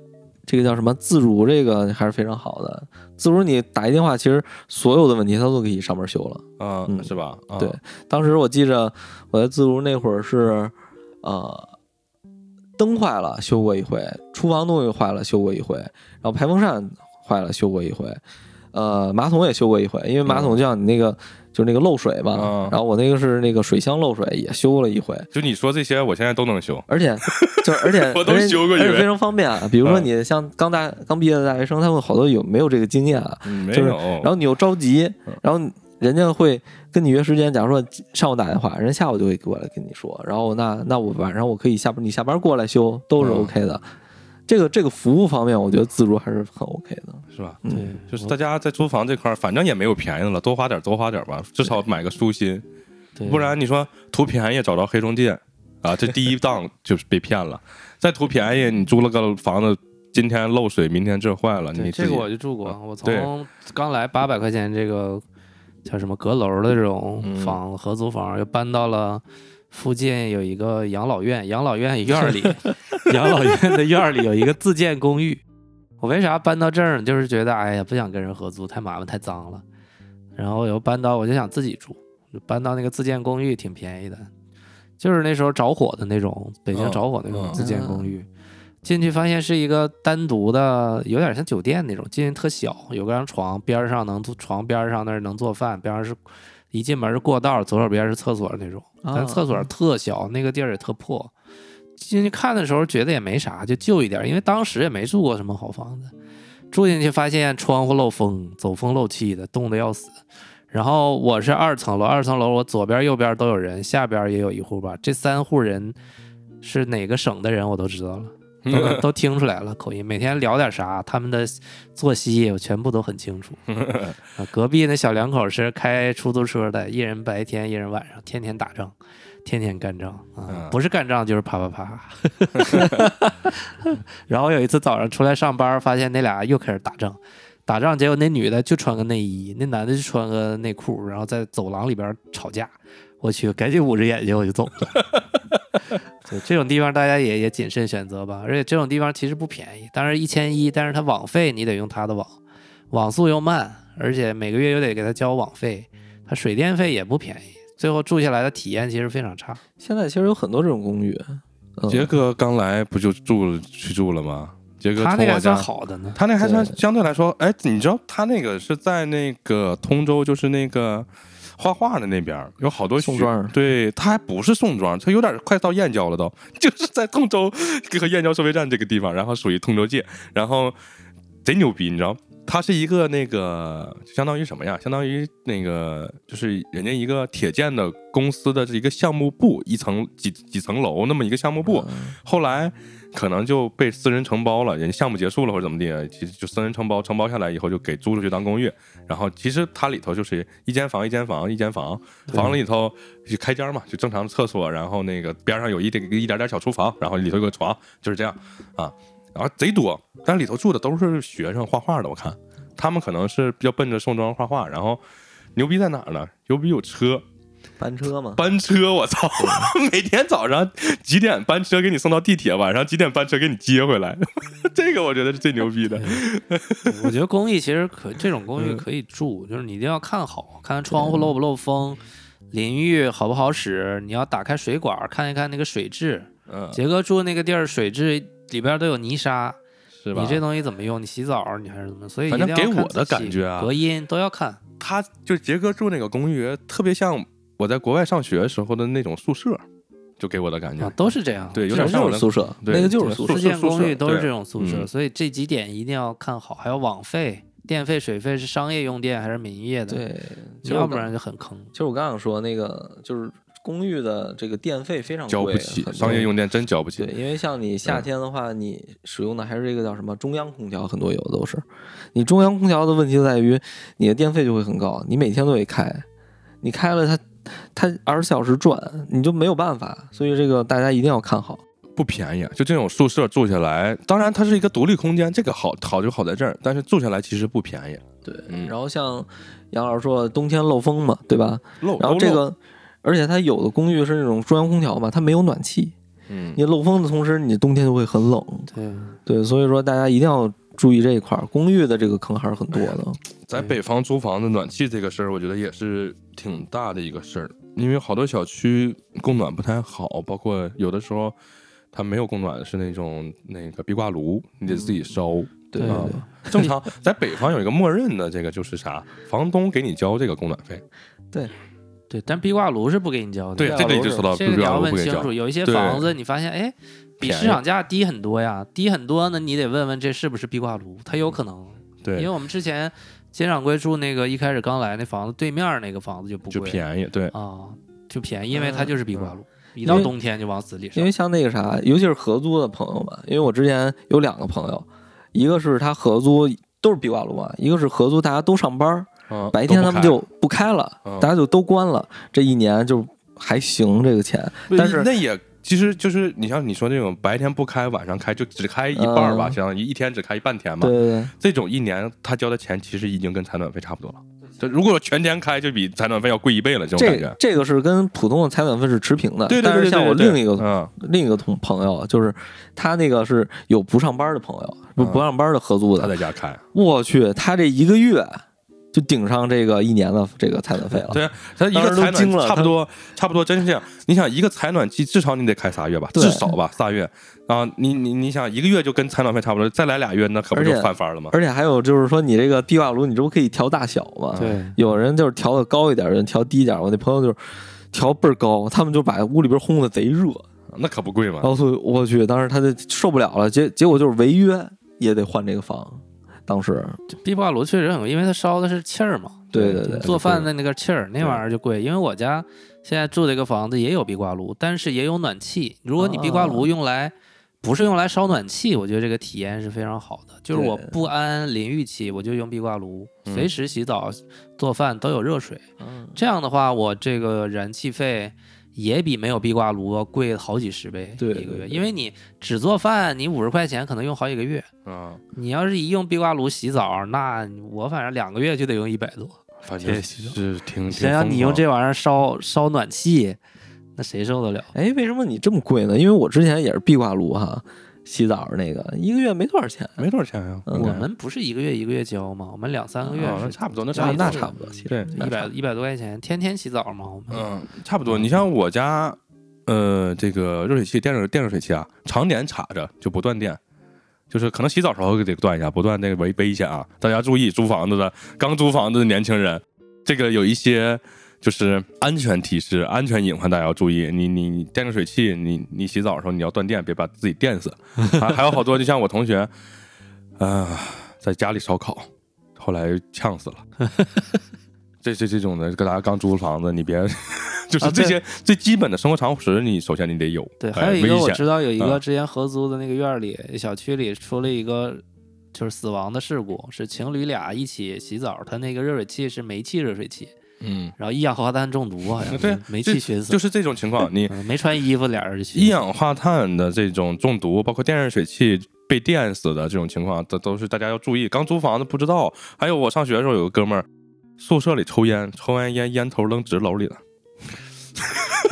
这个叫什么自如，这个还是非常好的。自如你打一电话，其实所有的问题他都可以上门修了。啊、嗯是吧？啊、对，当时我记着我在自如那会儿是，呃，灯坏了修过一回，厨房东西坏了修过一回，然后排风扇坏了修过一回，呃，马桶也修过一回，因为马桶就像你那个、就是那个漏水吧，嗯然后我那个是那个水箱漏水也修了一回，就你说这些，我现在都能修。而且就是而且 我都而且修过一回而且非常方便啊。比如说嗯你像刚大刚毕业的大学生，他们好多有没有这个经验啊？嗯，没就是有。然后你又着急嗯，然后人家会跟你约时间，假如说上午打电话，人家下午就会过来跟你说，然后那那我晚上我可以下班，你下班过来修都是嗯 OK 的。这个这个服务方面，我觉得自助还是很 OK 的。是吧？嗯对，就是大家在租房这块儿，反正也没有便宜的了，多花点儿多花点儿吧，至少买个舒心。对不然你说图便宜找着黑中介啊，这第一档 就是被骗了。再图便宜，你租了个房子，今天漏水，明天这坏了，你这个我就住过，我从刚来八百块钱这个叫什么阁楼的这种嗯房、合租房，又搬到了附近有一个养老院，养老院 院儿里，养老院的院儿里有一个自建公寓，我为啥搬到这儿呢？就是觉得哎呀，不想跟人合租，太麻烦，太脏了。然后我又搬到，我就想自己住，就搬到那个自建公寓，挺便宜的，就是那时候着火的那种，北京嗯着火那种嗯自建公寓。进去发现是一个单独的，有点像酒店那种，进去特小，有个张床，边上能坐，床边上那儿能做饭，边上是一进门是过道，左手边是厕所那种，但啊厕所特小，那个地儿也特破。进去看的时候觉得也没啥，就旧一点，因为当时也没住过什么好房子。住进去发现窗户漏风，走风漏气的，冻得要死。然后我是二层楼，二层楼我左边右边都有人，下边也有一户吧。这三户人是哪个省的人我都知道了，都都听出来了口音。每天聊点啥，他们的作息我全部都很清楚。啊，隔壁那小两口是开出租车的，一人白天一人晚上，天天打仗，天天干仗啊，嗯不是干仗就是啪啪啪。然后有一次早上出来上班，发现那俩又开始打仗，打仗，结果那女的就穿个内衣，那男的就穿个内裤，然后在走廊里边吵架。我去，赶紧捂着眼睛我就走了。对，这种地方大家也也谨慎选择吧，而且这种地方其实不便宜，当然一千一，但是它网费你得用它的网，网速又慢，而且每个月又得给他交网费，它水电费也不便宜，最后住下来的体验其实非常差。现在其实有很多这种公寓，嗯杰哥刚来不就住了去住了吗？杰哥他那个还算好的呢，他那还算相对来说，哎，你知道他那个是在那个通州，就是那个画画的那边有好多宋庄对，他还不是宋庄，他有点快到燕郊了都，就是在通州和燕郊收费站这个地方，然后属于通州界，然后贼牛逼，你知道。它是一个那个，相当于什么呀？相当于那个，就是人家一个铁建的公司的这一个项目部，一层几几层楼那么一个项目部。嗯后来可能就被私人承包了，人家项目结束了或者怎么地，其实就私人承包，承包下来以后就给租出去当公寓。然后其实它里头就是一间房一间房一间房，房里头就开间嘛，就正常的厕所，然后那个边上有一点一点点小厨房，然后里头有个床，就是这样啊。然后贼多，但里头住的都是学生画画的，我看他们可能是要奔着宋庄画画，然后牛逼在哪儿呢？牛逼有车，班车吗，班车，我操！每天早上几点班车给你送到地铁，晚上几点班车给你接回来，这个我觉得是最牛逼的。我觉得公寓其实可这种嗯公寓可以住，就是你一定要看好，看看窗户漏不漏风，淋浴好不好使，你要打开水管看一看那个水质。嗯，杰哥住那个地儿，水质里边都有泥沙，是吧？你这东西怎么用？你洗澡你还是怎么？所以反正给我的感觉啊隔音都要看。他就杰哥住那个公寓，特别像我在国外上学时候的那种宿舍，就给我的感觉。啊，都是这样。对，有点像我的宿舍，对那个就是宿舍宿舍。自建公寓都是这种宿舍，嗯所以这几点一定要看好。还有网费、电费、水费是商业用电还是民业的？，对，要不然就很坑。其实我刚想说那个就是公寓的这个电费非常贵，交不起，商业用电真交不起对，。因为像你夏天的话，你使用的还是这个叫什么中央空调，很多有的都是。你中央空调的问题就在于你的电费就会很高，你每天都得开，你开了它，它二十四小时转，你就没有办法。所以这个大家一定要看好。不便宜，就这种宿舍住下来，当然它是一个独立空间，这个好好就好在这儿，但是住下来其实不便宜。对，嗯然后像杨老师说，冬天漏风嘛，对吧？漏，然后，这个，而且它有的公寓是那种中央空调嘛，它没有暖气，嗯，你漏风的同时，你冬天就会很冷。对，对，所以说大家一定要注意这一块儿，公寓的这个坑还是很多的。在北方租房子暖气这个事儿，我觉得也是挺大的一个事儿，因为好多小区供暖不太好，包括有的时候它没有供暖，是那种那个壁挂炉，你得自己烧。啊对对对，正常在北方有一个默认的这个就是啥，房东给你交这个供暖费。对，对但壁挂炉是不给你交的。对，这个你就说到壁挂这个你要问清楚。。有一些房子，你发现哎，比市场价低很多呀，低很多呢，你得问问这是不是壁挂炉，它有可能。对。因为，我们之前金掌柜住那个一开始刚来那房子对面那个房子就不贵，就便宜。对，啊，就便宜，因为它嗯就是壁挂炉，一到冬天就往死里烧。因为。像那个啥，尤其是合租的朋友们，因为我之前有两个朋友，一个是他合租都是壁挂炉嘛，一个是合租大家都上班，嗯，白天他们就不开了，嗯。大家就都关了，这一年就还行这个钱，但是那也其实就是你像你说那种白天不开，晚上开，就只开一半儿吧，嗯相当于一天只开一半天嘛对。对对。这种一年他交的钱其实已经跟采暖费差不多了。这如果全天开，就比采暖费要贵一倍了，这种感这觉。这个是跟普通的采暖费是持平的，对对对但是像我另一个嗯另一个同朋友，就是他那个是有不上班的朋友，不嗯不上班的合租的他，在家开，我去，他这一个月就顶上这个一年的这个采暖费了。对啊，他一个采惊了暖差不多差不多真是这样。你想一个采暖季至少你得开仨月吧，至少吧仨月。啊你你你想一个月就跟采暖费差不多，再来俩月那可不就而且翻番了吗？而且还有就是说，你这个壁挂炉，你这不可以调大小吗？对，有人就是调的高一点，有人调低一点。我那朋友就是调倍儿高，他们就把屋里边烘的贼热。那可不贵嘛然。后我去，当时他就受不了了，结结果就是违约也得换这个房。当时壁挂炉确实很贵，因为它烧的是气儿嘛。对对对，做饭的那个气儿，那玩意儿就贵。因为我家现在住这个房子也有壁挂炉，但是也有暖气。如果你壁挂炉用来不是用来烧暖气，我觉得这个体验是非常好的。就是我不安淋浴器，我就用壁挂炉，嗯随时洗澡、做饭都有热水。嗯这样的话，我这个燃气费也比没有壁挂炉要贵好几十倍对一个月。因为你只做饭，你五十块钱可能用好几个月。啊，你要是一用壁挂炉洗澡，那我反正两个月就得用一百多。反正是挺挺想想你用这玩意儿烧烧暖气，那谁受得了？哎，为什么你这么贵呢？因为我之前也是壁挂炉哈，洗澡那个一个月没多少钱。没多少钱呀。我们不是一个月一个月交吗？我们两三个月差不多，那差那差不多对一百一百多块钱，天天洗澡嘛。我们嗯，差不多。你像我家，呃，这个热水器、电热电热水器啊，常年插着就不断电，就是可能洗澡时候得断一下，不断那个危危险啊！大家注意，租房子的刚租房子的年轻人，这个有一些就是安全提示、安全隐患，大家要注意。你你你电热水器，你你洗澡的时候你要断电，别把自己电死。还还有好多，就像我同学，啊、在家里烧烤，后来呛死了。这这这种的，跟大家刚租房子，你别 就是这些最基本的生活常识，你首先你得有。对，哎还有一个我知道有一啊个之前合租的那个院儿里小区里出了一个就是死亡的事故，是情侣俩一起洗澡，他那个热水器是煤气热水器，嗯，然后一氧化碳中毒好像对是煤气熏死，就是这种情况，你嗯没穿衣服，俩人就一氧化碳的这种中毒，包括电热水器被电死的这种情况，这都是大家要注意。刚租房子不知道，还有我上学的时候有个哥们儿，宿舍里抽烟，抽完烟烟头扔纸篓里了。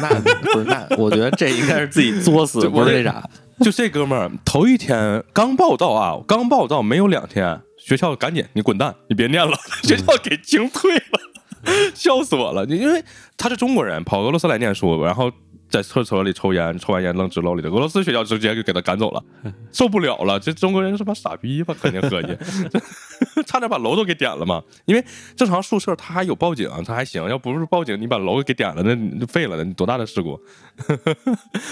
那不是那，我觉得这应该是自己作死，不是那啥。就这哥们儿头一天刚报道啊，刚报道没有两天，学校赶紧你滚蛋，你别念了，学校给清退了，笑死我了。因为他是中国人，跑俄罗斯来念书，然后在厕所里抽烟，抽完烟扔纸篓里的，俄罗斯学校直接就给他赶走了，受不了了。这中国人是把傻逼吧？肯定合计，差点把楼都给点了嘛。因为正常宿舍他还有报警，他还行，要不是报警，你把楼给点了，那你就废了，那多大的事故？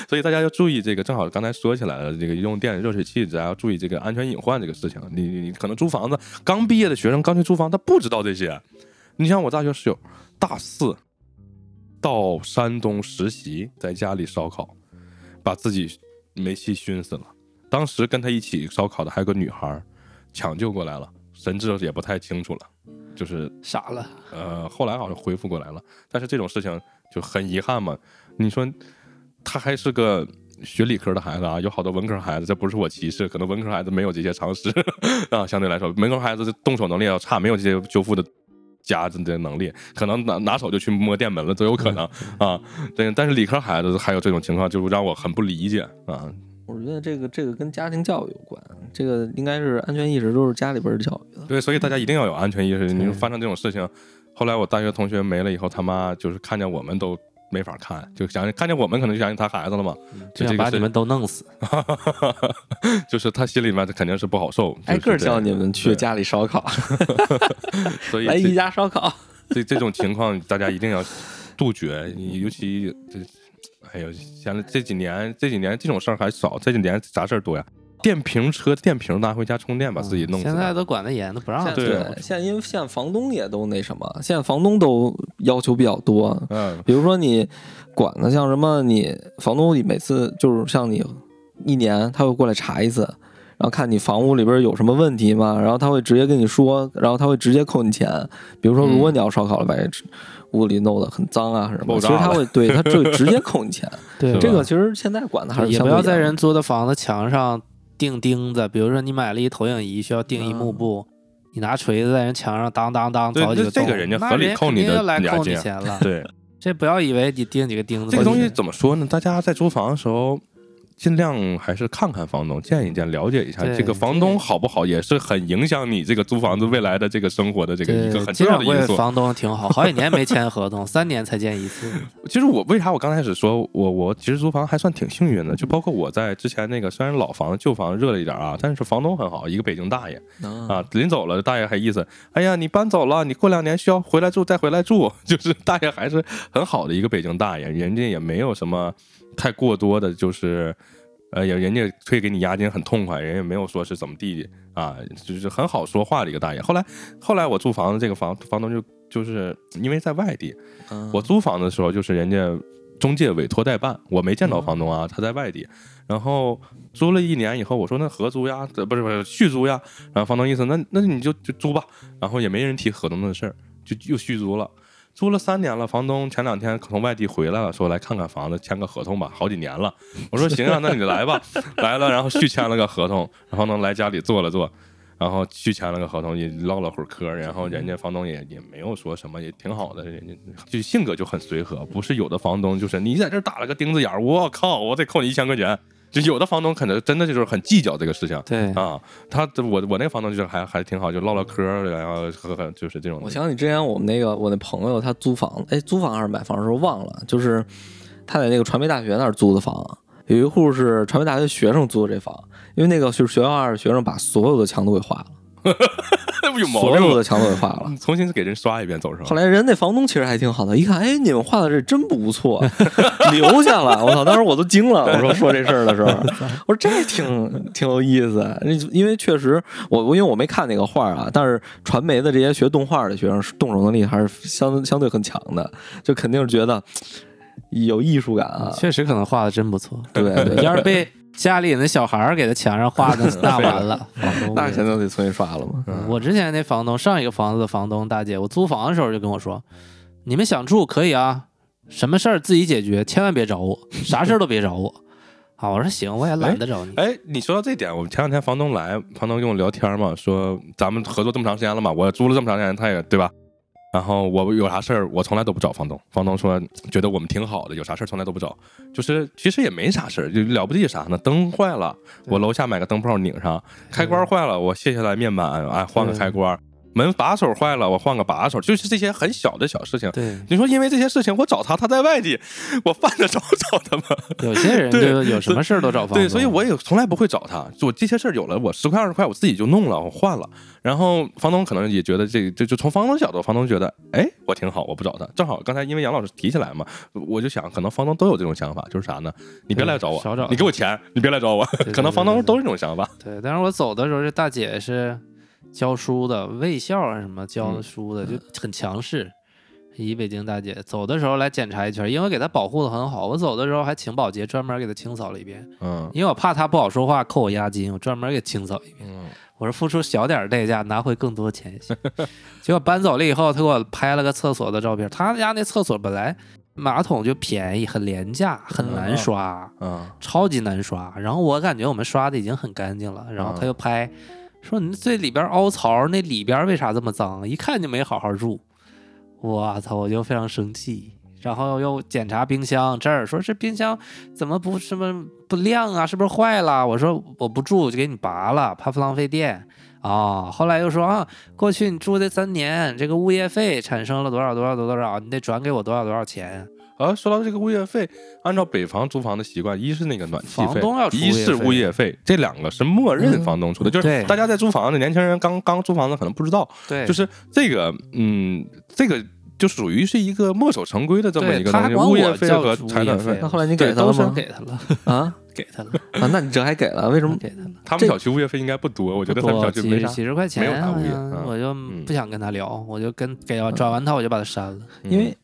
所以大家要注意这个，正好刚才说起来了，这个用电热水器，大家要注意这个安全隐患这个事情。你你你可能租房子，刚毕业的学生刚去租房，他不知道这些。你像我大学室友，大四到山东实习，在家里烧烤，把自己煤气熏死了。当时跟他一起烧烤的还有个女孩儿，抢救过来了，神志也不太清楚了，就是傻了。呃，后来好像恢复过来了。但是这种事情就很遗憾嘛。你说他还是个学理科的孩子啊，有好多文科孩子，这不是我歧视，可能文科孩子没有这些常识 啊。相对来说，文科孩子的动手能力要差，没有这些修复的夹子的能力，可能拿拿手就去摸电门了都有可能啊。对，但是理科孩子还有这种情况，就让我很不理解啊。我觉得这个这个跟家庭教育有关，这个应该是安全意识都是家里边的教育的。对，所以大家一定要有安全意识。你说发生这种事情，后来我大学同学没了以后，他妈就是看见我们都没法看，就想看见我们可能就想起他孩子了嘛，就想把你们都弄死。就是他心里面肯定是不好受，挨个叫你们去家里烧烤 所以来宜家烧烤。这这种情况大家一定要杜绝。尤其这，哎呦，现在这几年这几年这种事儿还少，这几年啥事儿多呀？电瓶车电瓶拿回家充电，把自己弄。现在都管得严，都不让对对，现在因为现在房东也都那什么，现在房东都要求比较多，嗯，比如说你管的像什么，你房东你每次就是像你一年他会过来查一次，然后看你房屋里边有什么问题嘛，然后他会直接跟你说，然后他会直接扣你钱。比如说，如果你要烧烤了，把这屋里弄得很脏啊什么，其实他会对他就直接扣你钱。对。这个其实现在管的还是也不要在人租的房子墙上钉钉子，比如说你买了一投影仪需要钉一幕布，你拿锤子在人墙上当当当对凿几个洞，这个人家合理扣你肯定就来扣你金钱了。对，这不要以为你钉几个钉子，这个东西怎么说呢？大家在租房的时候。尽量还是看看房东，见一见，了解一下这个房东好不好，也是很影响你这个租房子未来的这个生活的这个一个，很重要的因素。房东挺好，好几年没签 合同，三年才见一次。其实我为啥我刚开始说我我其实租房还算挺幸运的，就包括我在之前那个虽然老房子旧房子热了一点啊，但是房东很好，一个北京大爷啊啊，临走了大爷还意思，哎呀你搬走了，你过两年需要回来住再回来住，就是大爷还是很好的一个北京大爷，人家也没有什么太过多的，就是。呃，也人家退给你押金很痛快，人也没有说是怎么地啊，就是很好说话的一个大爷。后来，后来我租房子，这个房房东就就是因为在外地，嗯我租房的时候就是人家中介委托代办，我没见到房东啊，他在外地。然后租了一年以后，我说那合租呀，呃不是不是续租呀。然后房东意思那那你就就租吧，然后也没人提合同的事儿，就又续租了。租了三年了，房东前两天从外地回来了，说来看看房子，签个合同吧，好几年了。我说行啊，那你来吧，来了，然后续签了个合同，然后呢来家里坐了坐，然后续签了个合同，也唠了会儿嗑，然后人家房东也也没有说什么，也挺好的，人家就性格就很随和，不是有的房东就是你在这打了个钉子眼儿，我靠，我得扣你一千块钱。就有的房东可能真的就是很计较这个事情，对啊，他我我那个房东就是还还挺好，就唠唠嗑儿，然后呵呵，就是这种。我想起之前我们那个我那朋友他租房，哎，租房还是买房的时候忘了，就是他在那个传媒大学那儿租的房，有一户是传媒大学学生租的这房，因为那个就是学校二学生把所有的墙都给划了，有毛病吗所有的墙都给画了。重新给人刷一遍走上。后来人那房东其实还挺好的，一看，哎，你们画的这真不错，留下了。我操，当时我都惊了。我说说这事儿的时候，我说这挺挺有意思。因为确实，我我因为我没看那个画啊，但是传媒的这些学动画的学生，动手能力还是相相对很强的，就肯定是觉得有艺术感啊。确实可能画的真不错。对对，要是被家里那小孩儿给他墙上画的，那完了。那肯定得重新刷了嘛。嗯我之前那房东，上一个房子的房东大姐，我租房的时候就跟我说：“你们想住可以啊，什么事儿自己解决，千万别找我，啥事儿都别找我。”啊，我说行，我也懒得找你。哎，你说到这点，我前两天房东来，房东跟我聊天嘛，说咱们合作这么长时间了嘛，我租了这么长时间，他也对吧？然后我有啥事儿，我从来都不找房东。房东说觉得我们挺好的，有啥事儿从来都不找。就是其实也没啥事儿，就了不起啥呢？灯坏了，我楼下买个灯泡拧上；开关坏了，我卸下来面板，哎，换个开关；门把手坏了，我换个把手。就是这些很小的小事情。对，你说因为这些事情我找他，他在外地，我犯得着找他吗？有些人对就有什么事儿都找房东。对，所以我也从来不会找他。就我这些事儿有了，我十块二十块我自己就弄了，我换了。然后房东可能也觉得这这就从房东角度，房东觉得哎我挺好，我不找他。正好刚才因为杨老师提起来嘛，我就想可能房东都有这种想法，就是啥呢？你别来找我少找，你给我钱，你别来找我。对可能房东对对都是这种想法。对，但是我走的时候，这大姐是教书的，卫校啊什么教嗯书的，就很强势。一北京大姐走的时候来检查一圈，因为给她保护的很好，我走的时候还请保洁专门给她清扫了一遍，嗯因为我怕她不好说话扣我押金，我专门给清扫一遍。嗯我说付出小点代价拿回更多钱也行。结果搬走了以后，他给我拍了个厕所的照片，他家那厕所本来马桶就便宜，很廉价，很难刷。嗯超级难刷。然后我感觉我们刷的已经很干净了，然后他又拍，说你这里边凹槽，那里边为啥这么脏？一看就没好好住。我操！我就非常生气。然后又检查冰箱，这儿说这冰箱怎么不什么不亮啊？是不是坏了？我说我不住，就给你拔了，怕不浪费电啊。后来又说啊，过去你住这三年，这个物业费产生了多少多少多少，你得转给我多少多少钱。啊，说到这个物业费，按照北房租房的习惯，一是那个暖气费房东要，出一是物业费这两个是默认房东出的。就是大家在租房的年轻人刚刚租房子可能不知道，对，就是这个，嗯，这个就属于是一个墨守成规的这么一个物业费和采暖费财产费那。后来你给他了吗？给他了，啊 给他了，啊，那你这还给了？为什么？给他了。他们小区物业费应该不多，我觉得他们小多区没啥。几几十块没有，啥物业我就不想跟他聊，我就跟给完转完他我就把他删了。因为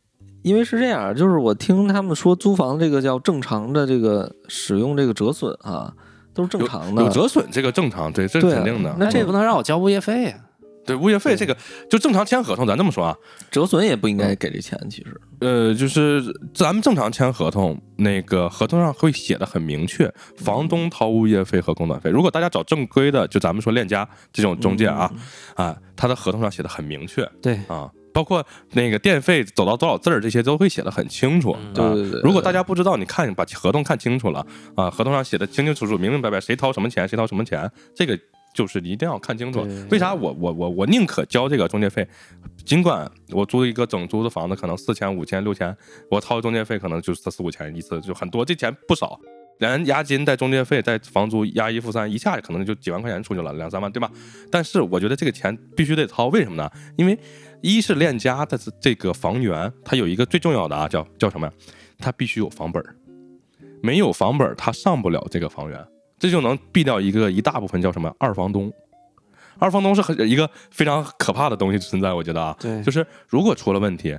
因为是这样，就是我听他们说租房这个叫正常的这个使用这个折损啊，都是正常的。有折损这个正常，对，这肯定的。那这你不能让我交物业费呀？对物业费这个就正常签合同，咱这么说啊，折损也不应该给这钱，其实。呃，就是咱们正常签合同，那个合同上会写的很明确，房东掏物业费和供暖费。如果大家找正规的，就咱们说链家这种中介啊，啊，他的合同上写的很明确对，啊，包括那个电费走到多少字儿，这些都会写的很清楚。对对对如果大家不知道，你看把合同看清楚了啊，合同上写的清清楚楚、明明白白，谁掏什么钱，谁掏什么钱，这个就是你一定要看清楚。为啥我我我我宁可交这个中介费，尽管我租一个整租的房子可能四千、五千、六千，我掏中介费可能就是四四五千一次，就很多，这钱不少。连押金带中介费带房租押一付三，一下可能就几万块钱出去了，两三万，对吧？但是我觉得这个钱必须得掏，为什么呢？因为一是链家的这个房源，它有一个最重要的啊，叫叫什么呀？它必须有房本儿，没有房本儿，它上不了这个房源，这就能避掉一个一大部分叫什么二房东。二房东是很一个非常可怕的东西存在，我觉得啊，对就是如果出了问题，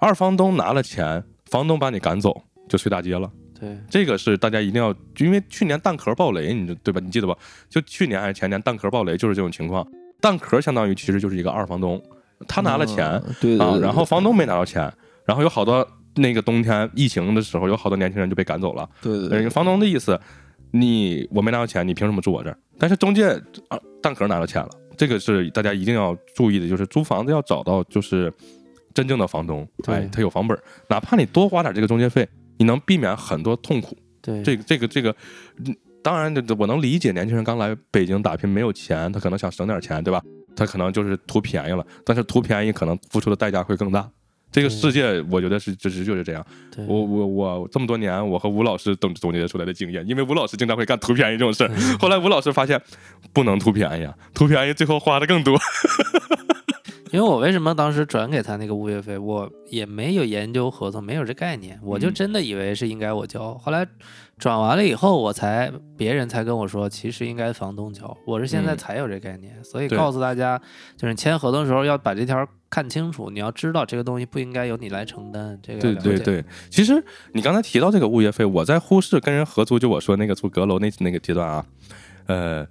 二房东拿了钱，房东把你赶走，就睡大街了。对，这个是大家一定要，因为去年蛋壳爆雷，你知对吧？你记得吧？就去年还是前年蛋壳爆雷，就是这种情况。蛋壳相当于其实就是一个二房东，他拿了钱，啊然后房东没拿到钱，然后有好多那个冬天疫情的时候，有好多年轻人就被赶走了。对对对呃，房东的意思，你我没拿到钱，你凭什么住我这儿？但是中介啊，蛋壳拿到钱了，这个是大家一定要注意的，就是租房子要找到就是真正的房东，对哎，他有房本，哪怕你多花点这个中介费，你能避免很多痛苦。对，这个这个这个，嗯当然这我能理解，年轻人刚来北京打拼没有钱，他可能想省点钱，对吧？他可能就是图便宜了，但是图便宜可能付出的代价会更大。这个世界，我觉得是就是就是这样。我我我这么多年，我和吴老师总总结出来的经验，因为吴老师经常会干图便宜这种事儿。嗯后来吴老师发现，不能图便宜啊，图便宜最后花的更多。因为我为什么当时转给他那个物业费，我也没有研究合同，没有这概念，我就嗯真的以为是应该我交。后来转完了以后，我才别人才跟我说，其实应该房东交。我是现在嗯才有这概念，所以告诉大家，就是签合同的时候要把这条看清楚，你要知道这个东西不应该由你来承担。这个对对对，其实你刚才提到这个物业费，我在呼市跟人合租，就我说那个住阁楼那那个阶段啊，呃，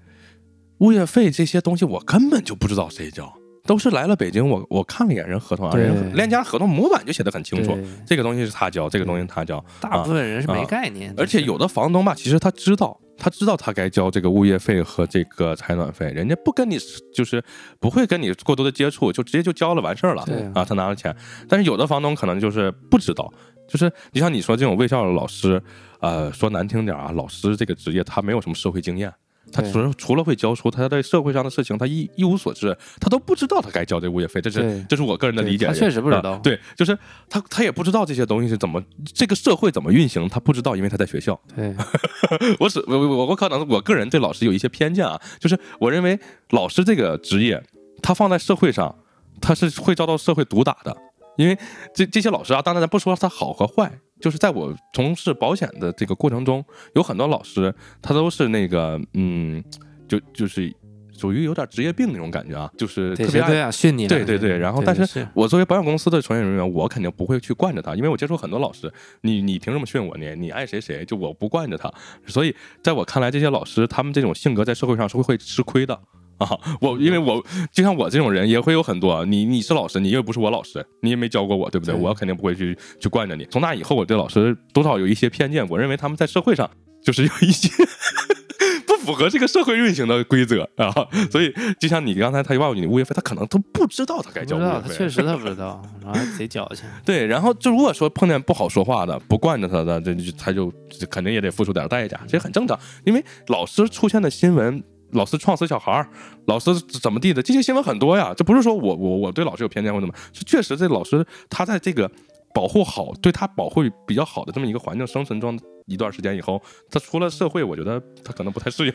物业费这些东西我根本就不知道谁交，都是来了北京，我我看了一眼人合同啊，人链家合同模板就写的很清楚，这个东西是他交，这个东西他交，大部分人是没啊。概念，而且有的房东吧，其实他知道，他知道他该交这个物业费和这个采暖费，人家不跟你就是不会跟你过多的接触，就直接就交了完事儿了啊，他拿了钱。但是有的房东可能就是不知道，就是你像你说这种卫校的老师，呃，说难听点啊，老师这个职业他没有什么社会经验。他除了除了会教书，他在社会上的事情他一一无所知，他都不知道他该交这物业费，这是这是我个人的理解。他确实不知啊道对，就是他他也不知道这些东西是怎么这个社会怎么运行，他不知道，因为他在学校。对 我只我我我可能我个人对老师有一些偏见啊，就是我认为老师这个职业，他放在社会上，他是会遭到社会毒打的。因为这这些老师啊，当然咱不说他好和坏，就是在我从事保险的这个过程中，有很多老师他都是那个嗯，就就是属于有点职业病那种感觉啊，就是特别爱这些都想训你。对对对，然后但是是我作为保险公司的从业人员，我肯定不会去惯着他，因为我接触很多老师，你你凭什么训我呢？你爱谁谁，就我不惯着他。所以在我看来，这些老师他们这种性格在社会上是会会吃亏的。啊，我因为我就像我这种人也会有很多，你你是老师，你又不是我老师，你也没教过我，对不对？对我肯定不会去去惯着你。从那以后，我对老师多少有一些偏见，我认为他们在社会上就是有一些 不符合这个社会运行的规则啊。所以就像你刚才他要你物业费，他可能都不知道他该交物业费。他确实他不知道，然后还贼矫情。对，然后就如果说碰见不好说话的、不惯着他的，这就他就肯定也得付出点代价，这很正常。因为老师出现的新闻，老师撞死小孩儿，老师怎么地的，这些新闻很多呀。这不是说我我我对老师有偏见或怎么，是确实这老师他在这个保护好对他保护比较好的这么一个环境生存中一段时间以后，他出了社会，我觉得他可能不太适应。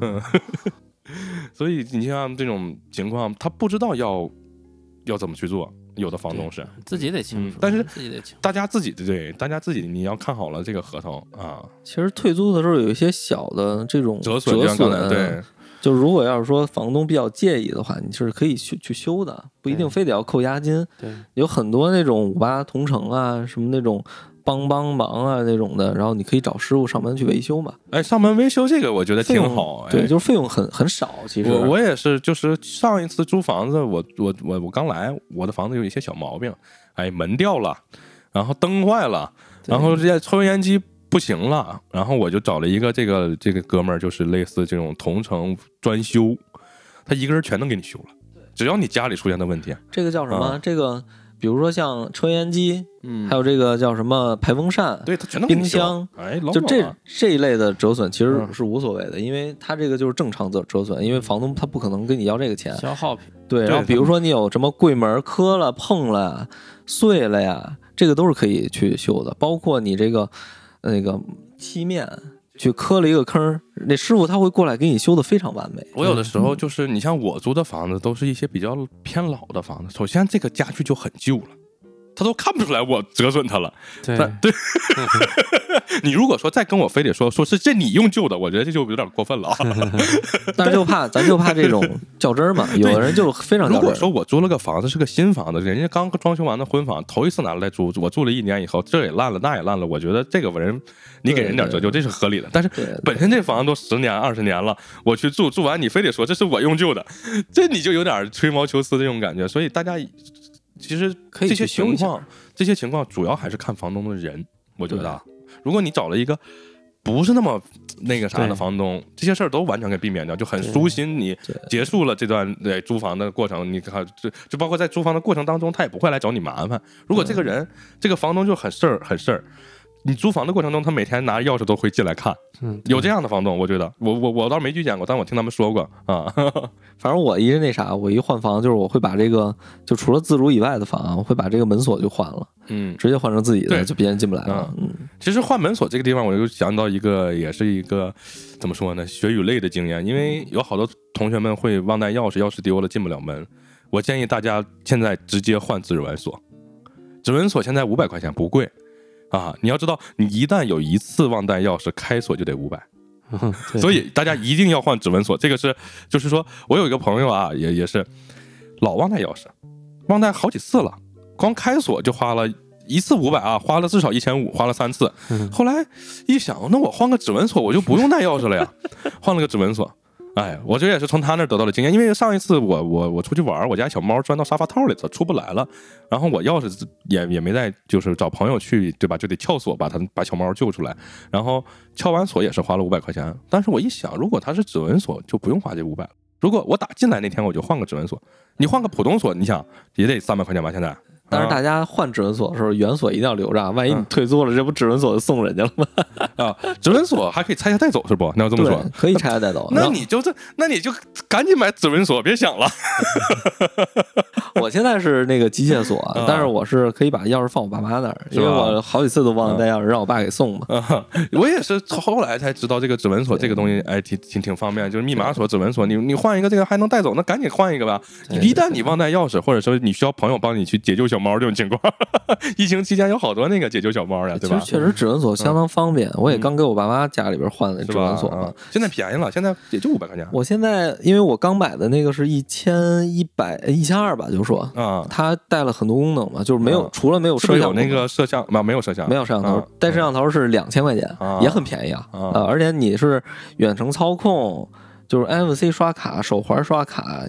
嗯 所以你像这种情况，他不知道要要怎么去做，有的房东是。自己得清楚，嗯但是自己得清楚。大家自己的对，大家自己你要看好了这个合同啊，其实退租的时候有一些小的这种折损折损对，就如果要是说房东比较介意的话，你是可以去去修的，不一定非得要扣押金。对有很多那种五八同城啊，什么那种帮帮忙啊那种的，然后你可以找师傅上门去维修嘛。哎，上门维修这个我觉得挺好。哎对，就是费用很很少，其实我我也是，就是上一次租房子，我我我我刚来，我的房子有一些小毛病，哎，门掉了，然后灯坏了，然后这抽油烟机不行了，然后我就找了一个这个这个哥们儿，就是类似这种同城专修，他一个人全能给你修了，只要你家里出现的问题，这个叫什么？啊这个比如说像抽烟机，嗯。还有这个叫什么排风扇，对它全能修冰箱，就这这一类的折损其实嗯。是无所谓的，因为它这个就是正常的折损，因为房东他不可能跟你要这个钱。消耗品。对然后比如说你有什么柜门磕了、碰了、碎了呀，这个都是可以去修的，包括你这个那个漆面去磕了一个坑，那师傅他会过来给你修的非常完美。我有的时候就是，你像我租的房子，都是一些比较偏老的房子。首先，这个家具就很旧了，他都看不出来我折损他了。对但对，你如果说再跟我非得说说是这你用旧的，我觉得这就有点过分了啊。但是就怕咱就怕这种较真儿嘛，有的人就非常。如果说我租了个房子是个新房子，人家刚装修完的婚房，头一次拿来租，我住了一年以后，这也烂了那也烂了，我觉得这个人你给人点折旧，这是合理的。但是本身这房子都十年二十年了，我去住住完，你非得说这是我用旧的，这你就有点吹毛求疵这种感觉。所以大家其实可以这些情况，这些情况主要还是看房东的人，我觉得啊，如果你找了一个。不是那么那个啥的房东，这些事儿都完全可以避免掉，就很舒心。你结束了这段对租房的过程，你看，就就包括在租房的过程当中，他也不会来找你麻烦。如果这个人，这个房东就很事儿很事儿，你租房的过程中，他每天拿钥匙都会进来看，嗯，有这样的房东，我觉得我我我倒是没遇见过，但我听他们说过啊。反正我一那啥，我一换房就是我会把这个就除了自如以外的房，我会把这个门锁就换了，嗯，直接换成自己的，就别人进不来了。嗯，其实换门锁这个地方，我就想到一个，也是一个怎么说呢，血与泪的经验。因为有好多同学们会忘带钥匙，钥匙丢了进不了门。我建议大家现在直接换指纹锁，指纹锁现在五百块钱不贵啊。你要知道，你一旦有一次忘带钥匙，开锁就得五百。对所以大家一定要换指纹锁。这个是，就是说我有一个朋友啊，也也是老忘带钥匙，忘带好几次了，光开锁就花了一次五百啊，花了至少一千五，花了三次。后来一想，那我换个指纹锁，我就不用带钥匙了呀，换了个指纹锁。哎，我这也是从他那得到的经验，因为上一次我我我出去玩，我家小猫钻到沙发套里头出不来了，然后我钥匙也也没带，就是找朋友去，对吧？就得撬锁把它把小猫救出来，然后撬完锁也是花了五百块钱。但是我一想，如果它是指纹锁，就不用花这五百。如果我打进来那天我就换个指纹锁，你换个普通锁，你想也得三百块钱吧？现在，但是大家换指纹锁的时候，原锁一定要留着啊，万一你嗯退租了，这不指纹锁就送人家了吗？啊，指纹锁还可以拆下带走是不？你要这么说，，可以拆下带走。那你就这那你就赶紧买指纹锁，别想了。我现在是那个机械锁啊，但是我是可以把钥匙放我爸妈那儿，因为我好几次都忘了带钥匙，让我爸给送嘛。啊，我也是后来才知道这个指纹锁这个东西，哎，挺挺挺方便，就是密码锁、指纹锁，你你换一个这个还能带走，那赶紧换一个吧。一旦你忘带钥匙，或者说你需要朋友帮你去解救小猫这种情况，疫情期间有好多那个解救小猫的，对吧其实？确实指纹锁相当方便，我也刚给我爸妈家里边换了指纹锁嘛啊。现在便宜了，现在也就五百块钱我现在因为我刚买的那个是一千一百一千二吧，就说啊。它带了很多功能嘛，就是没有啊除了没有摄像功能个摄像？没没有摄像，没有摄像头啊，带摄像头是两千块钱啊，也很便宜啊。啊呃，而且你是远程操控，就是 NFC 刷卡、手环刷卡、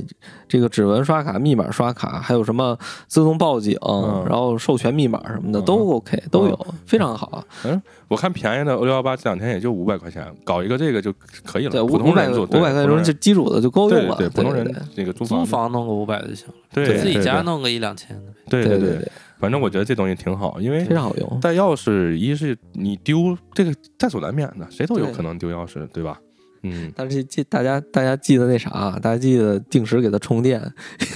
这个指纹刷卡、密码刷卡，还有什么自动报警，嗯然后授权密码什么的嗯都 OK，都有，非常好。嗯，我看便宜的六幺八这两天也就五百块钱，搞一个这个就可以，了。对五百普通人做，五百块钱基础的就够用了。对对，普通人对对这个租租房房弄个五百就行了，对自己家弄个一两千的对对对，反正我觉得这东西挺好，因为非常好用。带钥匙，一是你丢这个在所难免的，谁都有可能丢钥匙，对吧？嗯，但是记大家大家记得那啥啊，大家记得定时给它充电，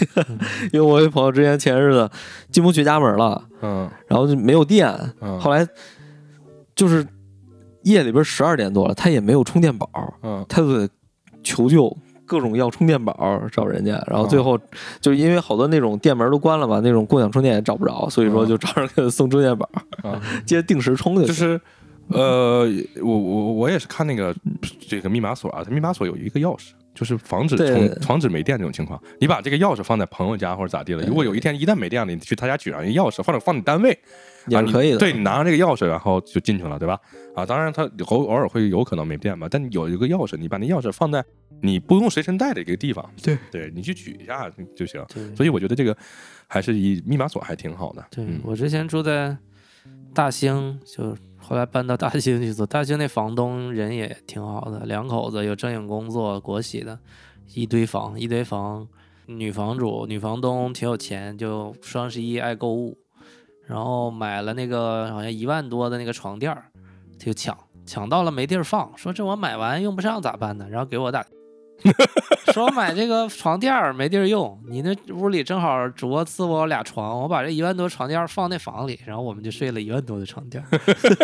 因为我有朋友之前前日子进不去家门了，嗯。然后就没有电，嗯。后来就是夜里边十二点多了，他也没有充电宝，嗯。他就得求救，各种要充电宝找人家，然后最后就因为好多那种店门都关了嘛，那种共享充电也找不着，所以说嗯。就找人给他送充电宝，啊，记得定时充就行。就是呃，我我我也是看那个这个密码锁啊，它密码锁有一个钥匙，就是防止防止没电这种情况。你把这个钥匙放在朋友家或者咋地了，如果有一天一旦没电了，你去他家取上一钥匙，或者放你单位啊你也可以的。对你拿上这个钥匙，然后就进去了，对吧？啊，当然它偶偶尔会有可能没电吧，但你有一个钥匙，你把那钥匙放在你不用随身带的一个地方，对，对你去取一下就行。所以我觉得这个还是以密码锁还挺好的。对、嗯我之前住在大兴，就后来搬到大兴去做。大兴那房东人也挺好的，两口子有正经工作，国企的，一堆房一堆房。女房主、女房东挺有钱，就双十一爱购物，然后买了那个好像一万多的那个床垫儿，就抢，抢到了没地儿放，说这我买完用不上咋办呢？然后给我打 说我买这个床垫儿没地儿用，你那屋里正好主卧次卧俩床，我把这一万多床垫放那房里，然后我们就睡了一万多的床垫儿。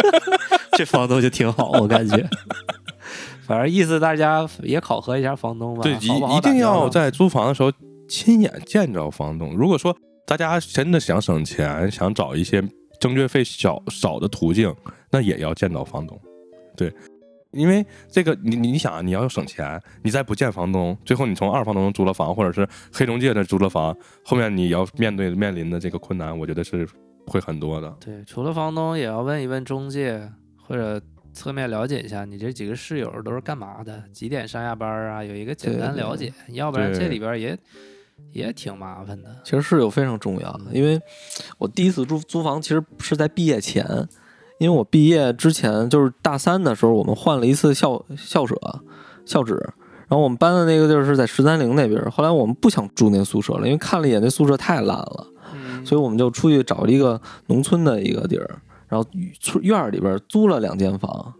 这房东就挺好，我感觉。反正意思大家也考核一下房东吧，对，一一定要在租房的时候亲眼见着房东。如果说大家真的想省钱，想找一些中介费小少的途径，那也要见到房东。对，因为这个你你你想啊，你要省钱，你再不见房东，最后你从二房东租了房，或者是黑中介那租了房，后面你要面对面临的这个困难，我觉得是会很多的。对，除了房东，也要问一问中介，或者侧面了解一下你这几个室友都是干嘛的，几点上下班啊，有一个简单了解，要不然这里边也也挺麻烦的。其实室友非常重要的，因为我第一次租租房其实是在毕业前，因为我毕业之前就是大三的时候，我们换了一次校校舍校址，然后我们搬的那个地儿是在十三陵那边，后来我们不想住那宿舍了，因为看了一眼那宿舍太烂了，嗯所以我们就出去找了一个农村的一个地儿，然后村院儿里边租了两间房。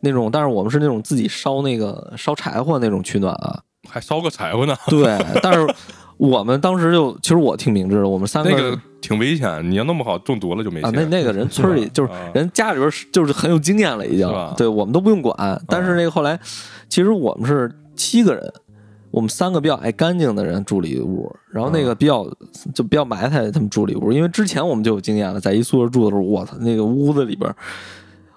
那种，但是我们是那种自己烧那个烧柴火那种取暖啊，还烧个柴火呢，对，但是我们当时就，其实我挺明智的，我们三个那个挺危险，你要弄不好中毒了就没啊，那那个人村里就是啊。人家里边是就是很有经验了，已经，对我们都不用管。但是那个后来，其实我们是七个人，我们三个比较爱干净的人住了一屋，然后那个比较就比较埋汰他们住了一屋，因为之前我们就有经验了，在一宿舍住的时候，我操，那个屋子里边，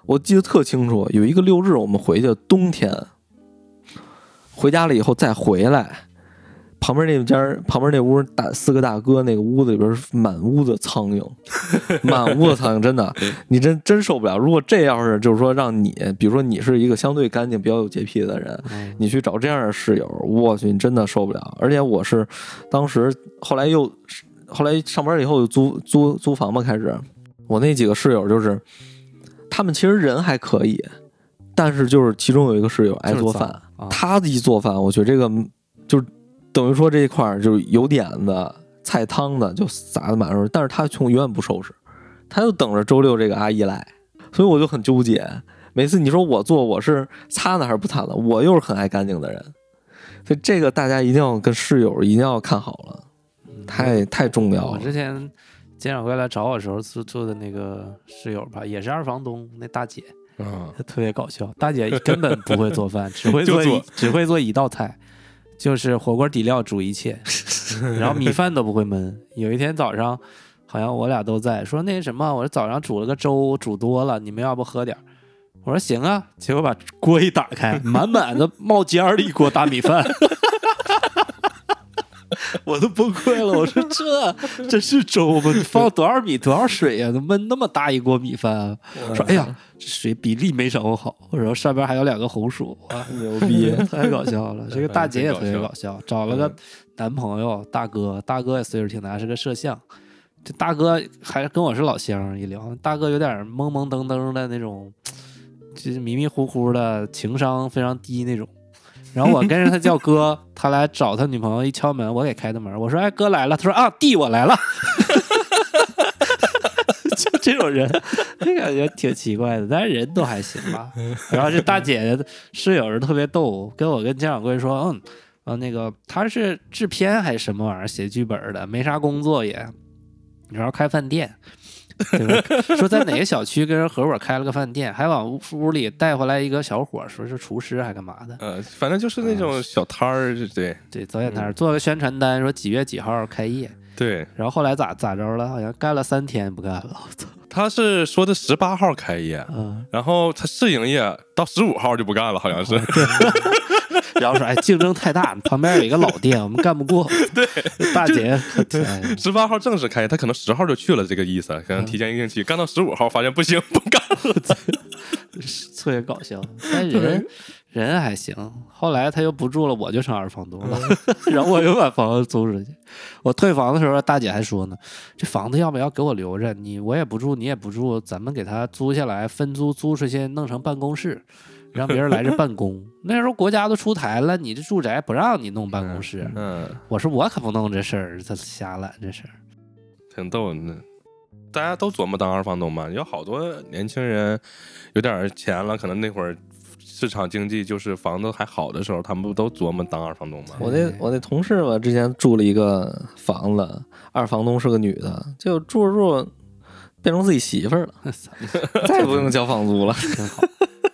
我记得特清楚，有一个六日我们回去，冬天回家了以后再回来。旁边那家儿旁边那屋大四个大哥，那个屋子里边满屋子苍蝇，满屋子苍蝇，真的，你真真受不了。如果这要是就是说让你，比如说你是一个相对干净、比较有洁癖的人，嗯你去找这样的室友，我去，你真的受不了。而且我是当时后来又后来上班以后又租租租房嘛，开始我那几个室友就是他们其实人还可以，但是就是其中有一个室友爱做饭，啊，他一做饭，我觉得这个就是等于说这一块儿就是有点子、菜汤的就撒的满处，但是他从永远不收拾，他就等着周六这个阿姨来，所以我就很纠结。每次你说我做，我是擦呢还是不擦呢？我又是很爱干净的人，所以这个大家一定要跟室友一定要看好了，太太重要了我。之前监掌柜来找我的时候做做的那个室友吧，也是二房东那大姐，嗯，特别搞笑。大姐根本不会做饭，只会做做只会做一道菜，就是火锅底料煮一切，然后米饭都不会焖。有一天早上，好像我俩都在说那什么，我说早上煮了个粥，煮多了，你们要不喝点儿？我说行啊，结果把锅一打开，满满的冒尖儿的一锅大米饭。我都崩溃了，我说这这是粥吗？你放多少米多少水呀、怎么焖那么大一锅米饭啊？说哎呀，这水比例没掌握好，然后上边还有两个红薯，哇，牛逼！太搞笑了。这个大姐也特别搞笑，找了个男朋友大哥，大哥也岁数挺大，是个摄像。这大哥还跟我是老乡，一聊，大哥有点懵懵登登的那种，就是迷迷糊糊的，情商非常低那种。然后我跟着他叫哥，他来找他女朋友，一敲门，我给开的门，我说：“哎，哥来了。”他说：“啊，弟，我来了。”就这种人，就感觉挺奇怪的，但是人都还行吧。然后这大姐的室友是特别逗，跟我跟姜掌柜说：“嗯，啊，那个他是制片还是什么玩意儿，写剧本的，没啥工作也，然后开饭店。”对吧？说在哪个小区跟人合伙开了个饭店，还往屋屋里带回来一个小伙，说是厨师还干嘛的？呃，反正就是那种小摊儿，对对，早点摊儿做个宣传单，说几月几号开业。对，然后后来咋咋着了？好像干了三天不干了。我操！他是说的十八号开业，嗯，然后他试营业到十五号就不干了，好像是。然 后说哎 竞争太大，旁边有一个老店，我们干不过。对，大姐，哎十八号正式开业，他可能十号就去了，这个意思，可能提前一个星期，干到十五号发现不行，不干了。特别搞笑。但人人还行，后来他又不住了，我就成二房东了，然后我又把房子租出去。我退房的时候，大姐还说呢，这房子要不要给我留着？你我也不住，你也不住，咱们给他租下来，分租租出去，弄成办公室。让别人来这办公，那时候国家都出台了，你这住宅不让你弄办公室。嗯，我说我可不弄这事儿，这瞎揽这事儿。挺逗的。大家都琢磨当二房东嘛，有好多年轻人有点钱了，可能那会儿市场经济就是房子还好的时候，他们不都琢磨当二房东吗？我那我那同事嘛，之前住了一个房子，二房东是个女的，就住着住着变成自己媳妇儿了，再也不用交房租了。挺好。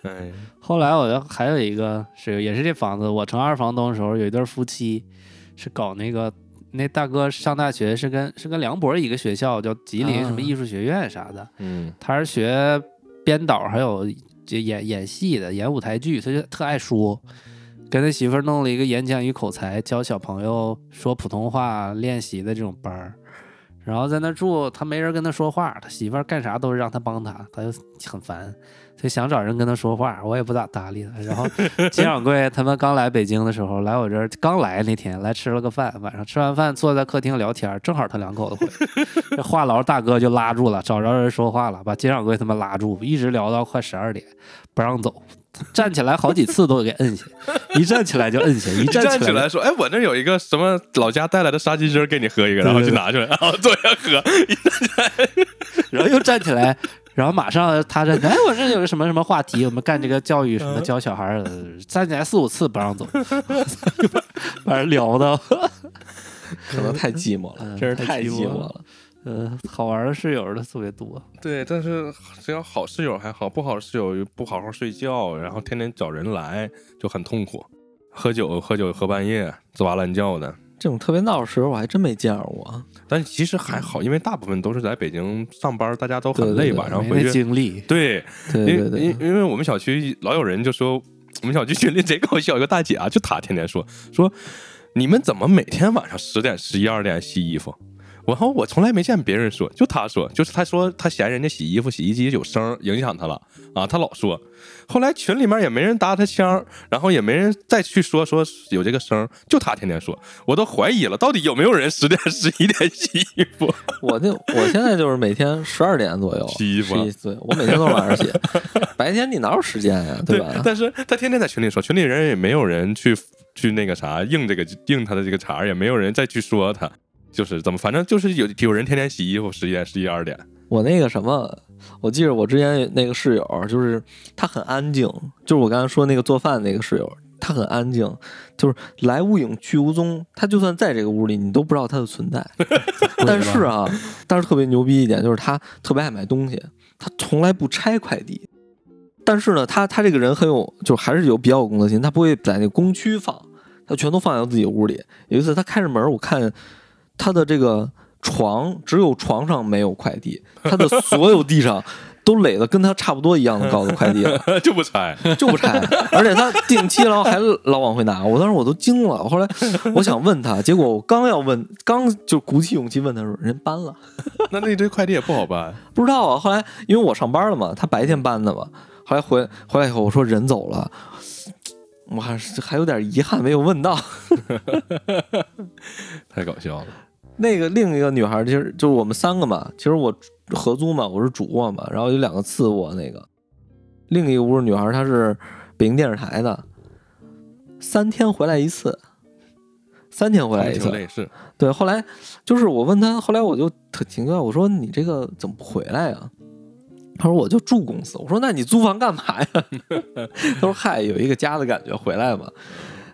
哎，后来我就还有一个是也是这房子，我成二房东的时候，有一对夫妻是搞那个，那大哥上大学是跟是跟梁博一个学校，叫吉林什么艺术学院啥的，嗯。他是学编导还有就演演戏的，演舞台剧，他就特爱说。跟他媳妇儿弄了一个演讲与口才，教小朋友说普通话练习的这种班儿，然后在那住，他没人跟他说话，他媳妇儿干啥都是让他帮他，他就很烦，就想找人跟他说话，我也不咋搭理他。然后金掌柜他们刚来北京的时候，来我这儿刚来那天来吃了个饭，晚上吃完饭坐在客厅聊天，正好他两口子回来，这话痨大哥就拉住了，找着人说话了，把金掌柜他们拉住，一直聊到快十二点，不让走。站起来好几次都给摁下，一站起来就摁下，一站站起来说：“哎，我那有一个什么老家带来的沙鸡汁，给你喝一个。”然后就拿出来，然后坐下喝。然后又站起来，然后马上他站起来，哎，我这有个什么什么话题，我们干这个教育什么教小孩站起来四五次不让走，把人聊的，可能太寂寞了，嗯真是太太寂寞了。呃，好玩的室友的特别多，对，但是只要好室友还好，不好室友又不好好睡觉，然后天天找人来，就很痛苦。喝酒喝酒喝半夜，吱哇乱叫的。这种特别闹的时候，我还真没见着过。但其实还好，因为大部分都是在北京上班，大家都很累，晚上回去。经历，对，因对对对为因，因为我们小区老有人就说，我们小区群里贼搞笑，一个大姐啊，就她天天说说，你们怎么每天晚上十点、十一二点洗衣服？然后我从来没见别人说，就他说，就是他说他嫌人家洗衣服洗衣机有声影响他了啊，他老说。后来群里面也没人搭他腔，然后也没人再去说说有这个声，就他天天说，我都怀疑了，到底有没有人十点、十一点洗衣服？我那我现在就是每天十二点左右洗衣服啊对，我每天都是晚上洗，白天你哪有时间呀，对吧？但是他天天在群里说，群里人也没有人去去那个啥应这个应他的这个茬，也没有人再去说他，就是怎么，反正就是有有人天天洗衣服，十一点、十一二点，我那个什么，我记得我之前那个室友，就是他很安静，就是我刚才说那个做饭那个室友，他很安静，就是来无影去无踪，他就算在这个屋里，你都不知道他的存在。但是啊，但是特别牛逼一点就是他特别爱买东西，他从来不拆快递。但是呢，他他这个人很有，就还是有比较有公德心，他不会在那个公区放，他全都放在自己屋里。有一次他开着门，我看他的这个床只有床上没有快递，他的所有地上都垒的跟他差不多一样的高的快递了，就不拆。就不拆，而且他定期然后还老往回拿，我当时我都惊了。后来 我想问他，结果我刚要问，刚就鼓起勇气问他说，人搬了。那那堆快递也不好搬，不知道啊。后来因为我上班了嘛，他白天搬的嘛。后来回回来以后，我说人走了，我还是还有点遗憾没有问到。太搞笑了。那个另一个女孩，其实就是我们三个嘛，其实我合租嘛，我是主卧嘛，然后有两个次卧。那个另一个屋的女孩，她是北京电视台的，三天回来一次，三天回来一次是，对，后来就是我问她，后来我就特奇怪，我说你这个怎么不回来呀？他说我就住公司。我说那你租房干嘛呀？他说嗨，有一个家的感觉，回来嘛。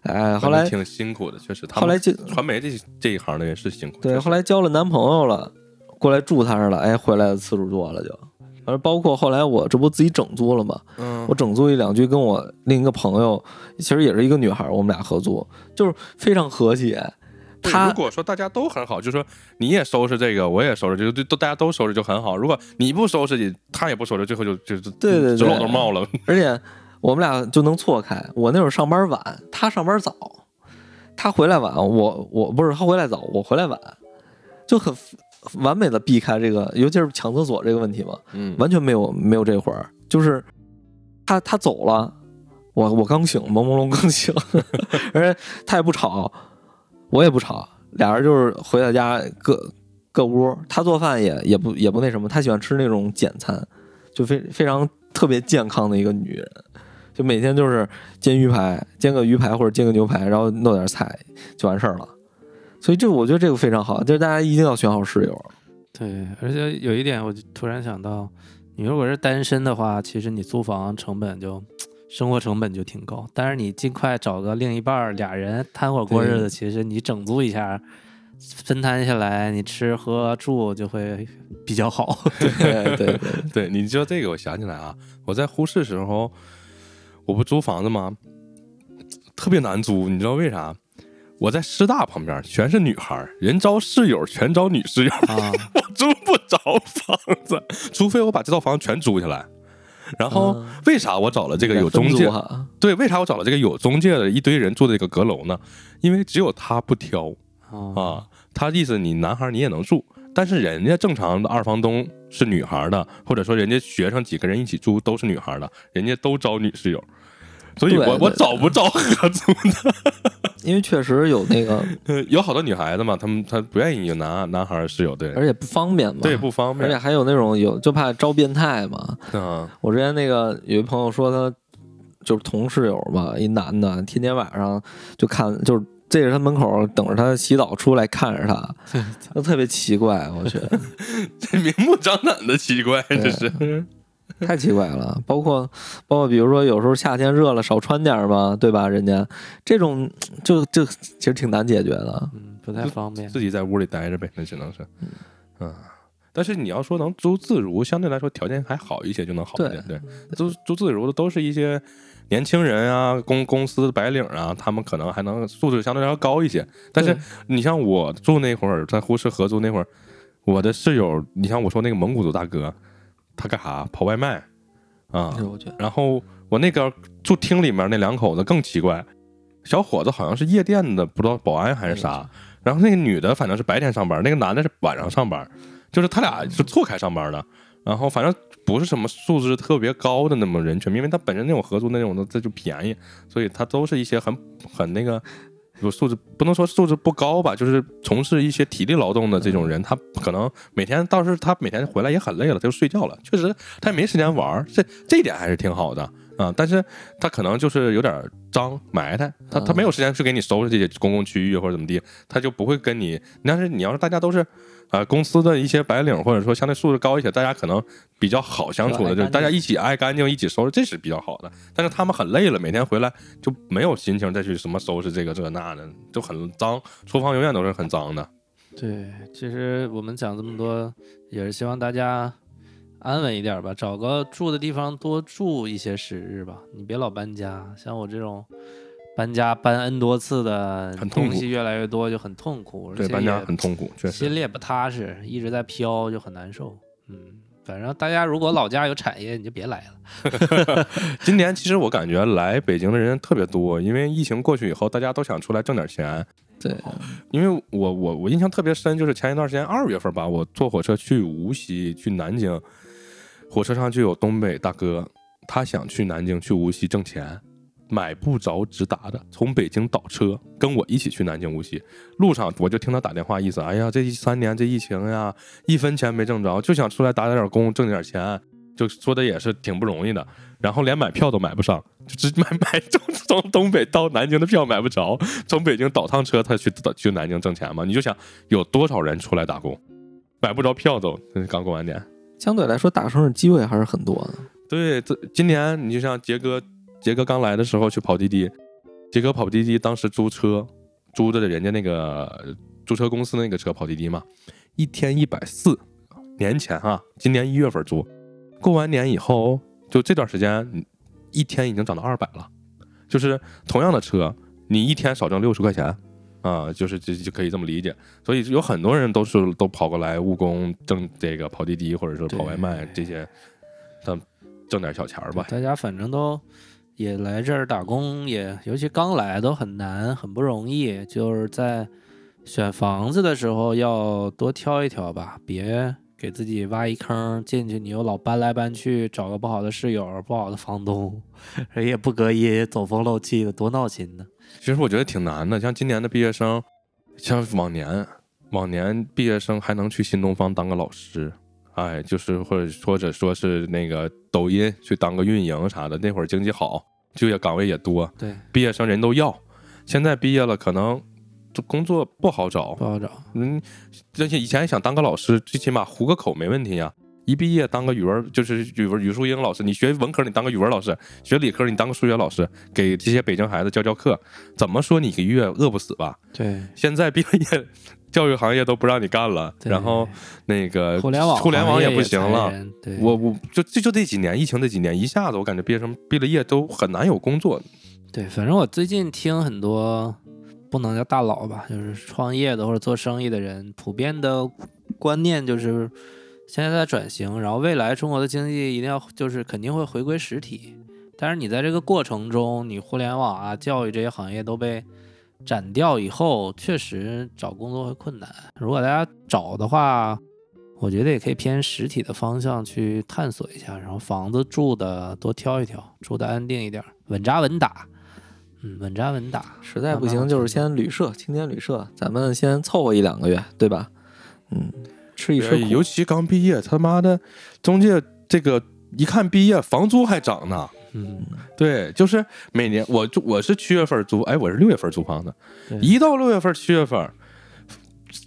哎，后来挺辛苦的，确实。他后来就传媒这这一行的人是辛苦。对，后来交了男朋友了，过来住他那儿了，哎，回来的次数多了就。而包括后来我这不自己整租了嘛，嗯我整租一两居，跟我另一个朋友，其实也是一个女孩，我们俩合租，就是非常和谐。他如果说大家都很好，就说你也收拾这个，我也收拾，就就都大家都收拾就很好。如果你不收拾，你他也不收拾，最后就就就对对对直漏都冒了。而且我们俩就能错开。我那会儿上班晚，他上班早，他回来晚，我我不是他回来早，我回来晚，就很完美的避开这个，尤其是抢厕所这个问题嘛，嗯，完全没有没有这会儿，就是他他走了，我我刚醒，朦朦胧刚醒，而且他也不吵，我也不吵，俩人就是回到家各各屋，他做饭也也不也不那什么，他喜欢吃那种简餐，就非非常特别健康的一个女人，就每天就是煎鱼排，煎个鱼排或者煎个牛排，然后弄点菜就完事儿了。所以这我觉得这个非常好，就是大家一定要选好室友。对，而且有一点，我就突然想到，你如果是单身的话，其实你租房成本就生活成本就挺高，但是你尽快找个另一半儿，俩人摊伙过日子，其实你整租一下，分摊下来，你吃喝住就会比较好。对对对，对，你知道这个，我想起来啊，我在呼市时候，我不租房子吗？特别难租，你知道为啥？我在师大旁边，全是女孩儿，人招室友全招女室友，啊，我租不着房子，除非我把这套房全租下来。然后嗯为啥我找了这个有中介？哈，对，为啥我找了这个有中介的一堆人住这个阁楼呢？因为只有他不挑啊啊，他意思你男孩你也能住，但是人家正常的二房东是女孩的，或者说人家学生几个人一起住都是女孩的，人家都招女室友，所以我我对找不着合租的。因为确实有那个，呃有好多女孩子嘛，她们她不愿意有男男孩室友，对而且不方便嘛。对，不方便。而且还有那种有就怕招变态嘛。嗯我之前那个有一朋友说他就是同室友嘛，一男的，天天晚上就看就是。这是他门口等着他洗澡出来看着他，就特别奇怪，我去，这明目张胆的奇怪，这对是。太奇怪了。包括包括比如说有时候夏天热了少穿点儿嘛，对吧？人家这种就就其实挺难解决的。嗯，不太方便。自己在屋里待着呗，那只能是，嗯。但是你要说能租自如，相对来说条件还好一些，就能好一点。对，租租自如的都是一些年轻人啊，公公司白领啊，他们可能还能素质相对来说高一些。但是你像我住那会儿，在呼市合租那会儿，我的室友，你像我说那个蒙古族大哥，他干啥？跑外卖啊。然后我那个住厅里面那两口子更奇怪，小伙子好像是夜店的，不知道保安还是啥。然后那个女的反正是白天上班，那个男的是晚上上班，就是他俩是错开上班的。然后反正不是什么素质特别高的那么人群，因为他本身那种合租那种的这就便宜，所以他都是一些很很那个。有素质不能说素质不高吧，就是从事一些体力劳动的这种人，他可能每天倒是他每天回来也很累了，他就睡觉了。确实他也没时间玩，这这一点还是挺好的啊、但是他可能就是有点脏埋汰，他他没有时间去给你收拾这些公共区域或者怎么地，他就不会跟你。但是你要是大家都是啊、公司的一些白领，或者说相对素质高一些，大家可能比较好相处的，就是大家一起爱干净，一起收拾，这是比较好的。但是他们很累了，每天回来就没有心情再去什么收拾这个这那的，就很脏，厨房永远都是很脏的。对，其实我们讲这么多，也是希望大家安稳一点吧，找个住的地方多住一些时日吧。你别老搬家，像我这种搬家搬 n 多次的，东西越来越多就很痛苦，对，搬家很痛苦，确实。心里也不踏实，一直在飘就很难受。嗯，反正大家如果老家有产业，你就别来了。今年其实我感觉来北京的人特别多，因为疫情过去以后，大家都想出来挣点钱。对，因为我我我印象特别深，就是前一段时间二月份吧，我坐火车去无锡去南京，火车上就有东北大哥，他想去南京去无锡挣钱，买不着直达的，从北京倒车跟我一起去南京无锡。路上我就听他打电话，意思，哎呀，这一三年这疫情呀，一分钱没挣着，就想出来打点工挣点钱，就说的也是挺不容易的。然后连买票都买不上，就只买 买从从东北到南京的票买不着，从北京倒趟车他去去南京挣钱嘛？你就想有多少人出来打工，买不着票都刚过完年。相对来说大城市机会还是很多的。对，这今年你就像杰哥，杰哥刚来的时候去跑滴滴，杰哥跑滴滴当时租车，租的人家那个租车公司那个车跑滴滴嘛，一天一百四，年前啊，今年一月份租，过完年以后，就这段时间，一天已经涨到二百了，就是同样的车，你一天少挣六十块钱。啊，就是就就可以这么理解，所以有很多人都是都跑过来务工挣这个跑滴滴或者说跑外卖这些，挣挣点小钱儿吧。大家反正都也来这儿打工也，尤其刚来都很难，很不容易。就是在选房子的时候要多挑一挑吧，别给自己挖一坑进去，你又老搬来搬去，找个不好的室友、不好的房东，人也不隔音，走风漏气的，多闹心呢。其实我觉得挺难的，像今年的毕业生，像往年，往年毕业生还能去新东方当个老师，哎，就是或者或者说是那个抖音去当个运营啥的，那会儿经济好，就业岗位也多，对，毕业生人都要。现在毕业了，可能这工作不好找不，好找。嗯，而且以前想当个老师，最起码糊个口没问题呀。一毕业当个语文就是语文语数英老师，你学文科你当个语文老师，学理科你当个数学老师，给这些北京孩子教教课，怎么说你一个月饿不死吧？对，现在毕了业，教育行业都不让你干了，然后那个互联网互联网也不行了。对，我我就就就这几年疫情这几年，一下子我感觉毕业生毕了业都很难有工作。对，反正我最近听很多，不能叫大佬吧，就是创业的或者做生意的人，普遍的观念就是现在在转型，然后未来中国的经济一定要就是肯定会回归实体，但是你在这个过程中，你互联网啊、教育这些行业都被斩掉以后，确实找工作会困难。如果大家找的话，我觉得也可以偏实体的方向去探索一下，然后房子住的多挑一挑，住的安定一点，稳扎稳打。嗯，稳扎稳打。实在不行就是先旅社，青年旅社，咱们先凑合一两个月，对吧？嗯，吃一吃苦。尤其刚毕业，他妈的中介这个一看毕业房租还涨呢。嗯，对，就是每年我就我是七月份租，哎，我是六月份租房子，一到六月份七月份，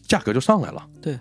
价格就上来了。对，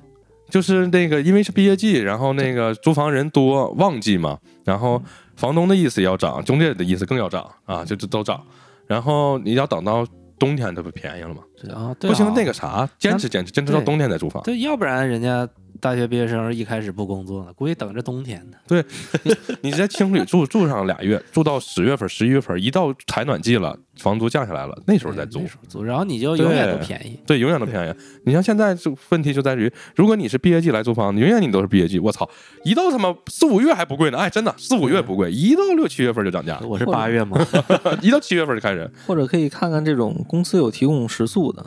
就是那个因为是毕业季，然后那个租房人多，旺季嘛，然后房东的意思要涨，中介的意思更要涨啊，就就都涨。然后你要等到冬天，它不便宜了吗？啊，对不行啊，那个啥，坚持坚持坚持到冬天再租房。对，要不然人家大学毕业生一开始不工作呢，估计等着冬天呢。对 你在青旅住住上俩月，住到十月份、十一月份，一到采暖季了，房租降下来了，那时候再租租，然后你就永远都便宜。对，永远都便宜。你像现在就问题就在于，如果你是毕业季来租房，永远你都是毕业季。我操，一到他妈四五月还不贵呢，哎，真的四五月不贵，一到六七月份就涨价，我是八月嘛，一到七月份就开始。或者可以看看这种公司有提供食宿的，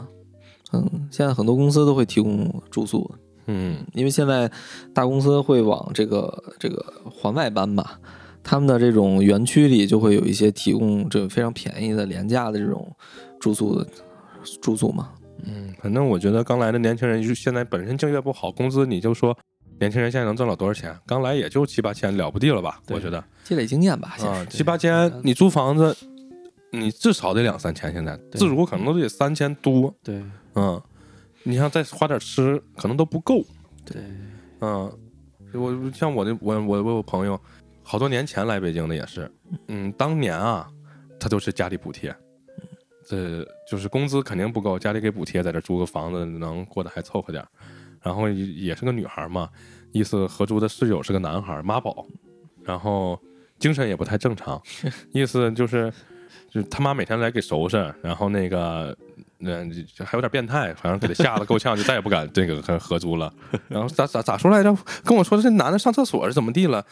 嗯，现在很多公司都会提供住宿的，嗯，因为现在大公司会往这个这个环外搬嘛，他们的这种园区里就会有一些提供这个非常便宜的廉价的这种住宿的住宿嘛，嗯，反正我觉得刚来的年轻人，就现在本身就业不好，工资你就说年轻人现在能挣了多少钱？刚来也就七八千，了不地了吧？我觉得积累经验吧，七八千，你租房子，你至少得两三千，现在自如可能都得三千多。对嗯，你像再花点吃，可能都不够。对，嗯，我像我的我我我有朋友，好多年前来北京的也是，嗯，当年啊，他都是家里补贴，这就是工资肯定不够，家里给补贴，在这租个房子能过得还凑合点，然后也也是个女孩嘛，意思合租的室友是个男孩妈宝，然后精神也不太正常，意思就是就是他妈每天来给收拾，然后那个。嗯，这还有点变态，反正给他吓得够呛，就再也不敢这个和合租了。然后咋咋咋说来着？跟我说这男的上厕所是怎么地了？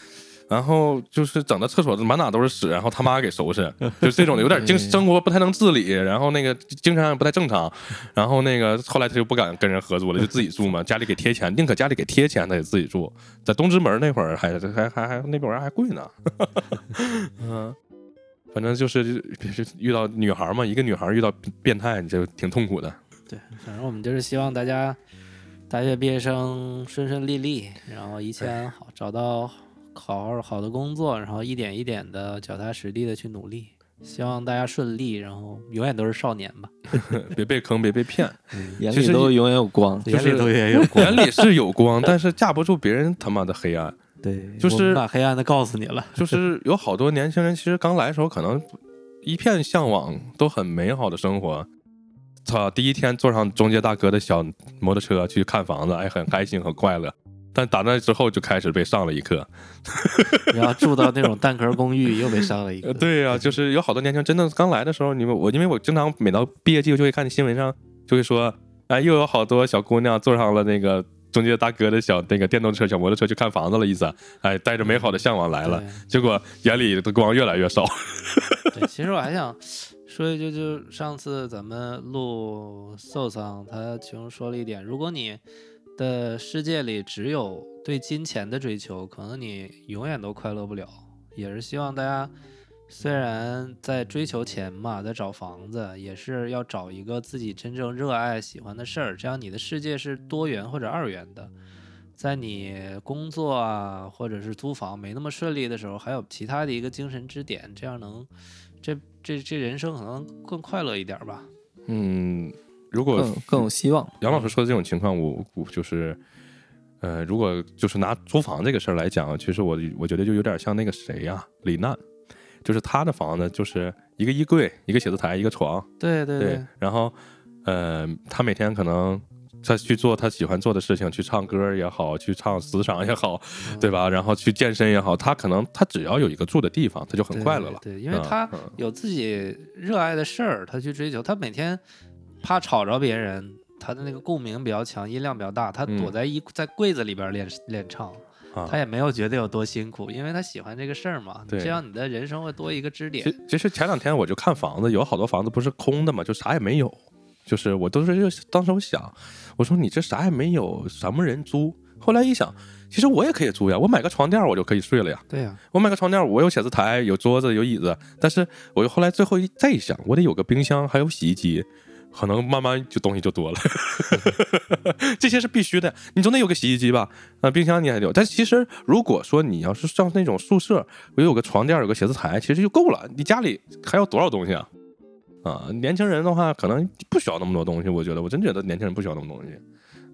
然后就是整的厕所满哪都是屎，然后他妈给收拾，就这种的，有点精 生活不太能自理，然后那个精神上也不太正常，然后那个后来他就不敢跟人合租了，就自己住嘛，家里给贴钱，宁可家里给贴钱，他也自己住。在东直门那会儿还还还还那边儿还贵呢，嗯，反正就是遇到女孩嘛，一个女孩遇到变态你就挺痛苦的。对，反正我们就是希望大家大学毕业生顺顺利利，然后一切安好，找到好好好的工作，然后一点一点的脚踏实地的去努力。希望大家顺利，然后永远都是少年吧，别被坑，别被骗。眼里都永远有光。眼里都也有光。眼里是有光，但是架不住别人他妈的黑暗。对，就是把黑暗的告诉你了。就是 有好多年轻人，其实刚来的时候可能一片向往，都很美好的生活。操，第一天坐上中介大哥的小摩托车去看房子，哎，很开心，很快乐。但打那之后就开始被上了一课。然后住到那种蛋壳公寓，又被上了一呃，课。对呀、就是有好多年轻人真的刚来的时候，你们我因为我经常每到毕业季，就会看新闻上就会说，哎，又有好多小姑娘坐上了那个中介大哥的小那个电动车、小摩托车去看房子了，意思，哎，带着美好的向往来了，结果眼里的光越来越少。对，其实我还想说一句，就上次咱们录寿桑，他其中说了一点，如果你的世界里只有对金钱的追求，可能你永远都快乐不了。也是希望大家。虽然在追求钱嘛，在找房子，也是要找一个自己真正热爱、喜欢的事儿，这样你的世界是多元或者二元的。在你工作啊，或者是租房没那么顺利的时候，还有其他的一个精神支点，这样能，这这这人生可能更快乐一点吧。嗯，如果更更有希望。杨老师说的这种情况，我我就是，呃，如果就是拿租房这个事儿来讲，其实我我觉得就有点像那个谁呀，李娜。就是他的房子，就是一个衣柜、一个写字台、一个床。对对对。然后，呃，他每天可能他去做他喜欢做的事情，去唱歌也好，去唱思想也好，对吧？然后去健身也好，他可能他只要有一个住的地方，他就很快乐了。对，因为他有自己热爱的事儿，他去追求。他每天怕吵着别人，他的那个共鸣比较强，音量比较大，他躲在衣在柜子里边练练唱。他也没有觉得有多辛苦，因为他喜欢这个事儿嘛。对，这样你的人生会多一个支点。其实前两天我就看房子，有好多房子不是空的嘛，就啥也没有。就是我都是就当时我想，我说你这啥也没有，什么人租？后来一想，其实我也可以租呀，我买个床垫我就可以睡了呀。对呀，我买个床垫，我有写字台，有桌子，有椅子。但是我又后来最后一再一想，我得有个冰箱，还有洗衣机。可能慢慢就东西就多了，这些是必须的。你总得有个洗衣机吧？啊，冰箱你还有。但其实如果说你要是上那种宿舍，我有个床垫，有个写字台，其实就够了。你家里还要多少东西啊？啊，年轻人的话可能不需要那么多东西。我觉得，我真觉得年轻人不需要那么多东西。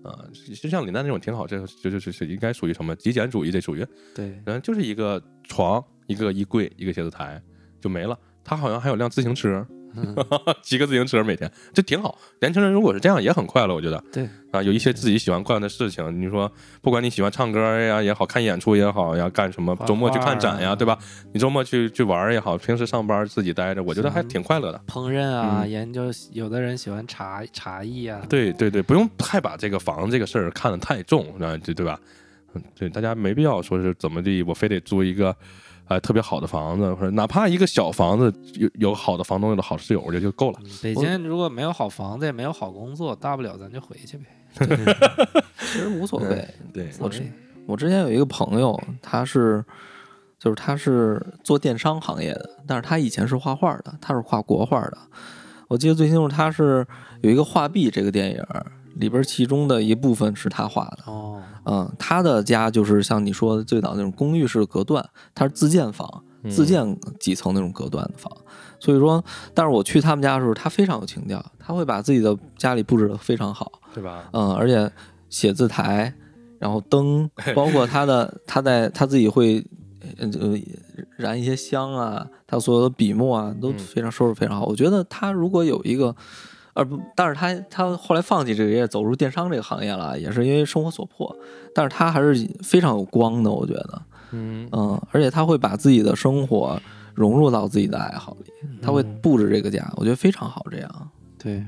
啊，就像李诞那种挺好，这这这是应该属于什么极简主义？这属于对，嗯，就是一个床，一个衣柜，一个写字台就没了。他好像还有辆自行车。骑个自行车每天就挺好。年轻人如果是这样也很快乐，我觉得。对啊，有一些自己喜欢干的事情。你说，不管你喜欢唱歌呀也好看演出也好呀，干什么周末去看展呀，对吧？你周末去去玩也好，平时上班自己待着，我觉得还挺快乐的。烹饪啊，研究，有的人喜欢茶茶艺啊。对对对，不用太把这个房这个事儿看得太重，啊，对对吧？嗯，对，大家没必要说是怎么地，我非得租一个。哎，特别好的房子，或者哪怕一个小房子，有有好的房东，有的好室友，我觉得就够了。北京如果没有好房子，也没有好工作，大不了咱就回去呗。其实无所谓。对，我之我之前有一个朋友，他是就是他是做电商行业的，但是他以前是画画的，他是画国画的。我记得最清楚，他是有一个画壁这个电影。里边其中的一部分是他画的。哦，嗯，他的家就是像你说的最早那种公寓式隔断，他是自建房，自建几层那种隔断的房，所以说，但是我去他们家的时候，他非常有情调，他会把自己的家里布置的非常好，对吧？嗯，而且写字台，然后灯，包括他的他在他自己会呃燃一些香啊，他所有的笔墨啊都非常收拾非常好，我觉得他如果有一个。而不，但是他他后来放弃这个业，走入电商这个行业了，也是因为生活所迫。但是他还是非常有光的，我觉得，嗯嗯，而且他会把自己的生活融入到自己的爱好里，他会布置这个家，我觉得非常好。这样，对，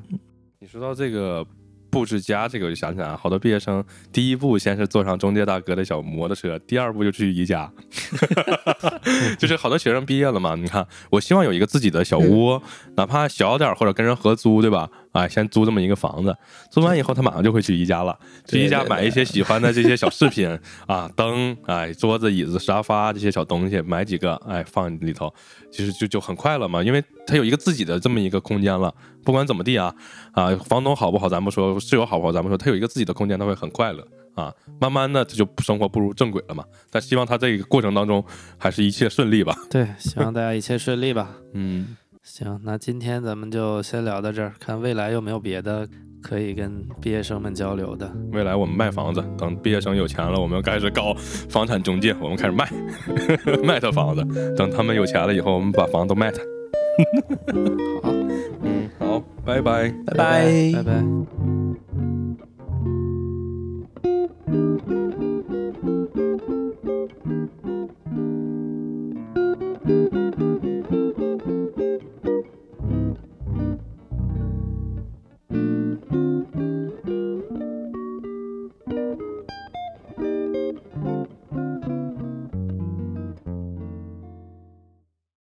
你说到这个。布置家这个我就想起来，好多毕业生第一步先是坐上中介大哥的小摩托车，第二步就去宜家，就是好多学生毕业了嘛。你看，我希望有一个自己的小窝，哪怕小点或者跟人合租，对吧？哎，先租这么一个房子，租完以后他马上就会去宜家了，去宜家买一些喜欢的这些小饰品啊，灯，哎，桌子、椅子、沙发这些小东西，买几个，哎，放里头，其实就就很快乐嘛，因为他有一个自己的这么一个空间了。不管怎么地啊，啊，房东好不好咱不说，室友好不好咱不说，他有一个自己的空间，他会很快乐啊。慢慢的他就生活步入正轨了嘛。但希望他这个过程当中还是一切顺利吧。对，希望大家一切顺利吧。嗯。行，那今天咱们就先聊到这儿。看未来有没有别的可以跟毕业生们交流的？未来我们卖房子，等毕业生有钱了，我们开始搞房产中介，我们开始卖 卖他房子。等他们有钱了以后，我们把房子都卖他。好，嗯，好，拜拜，拜拜，拜拜。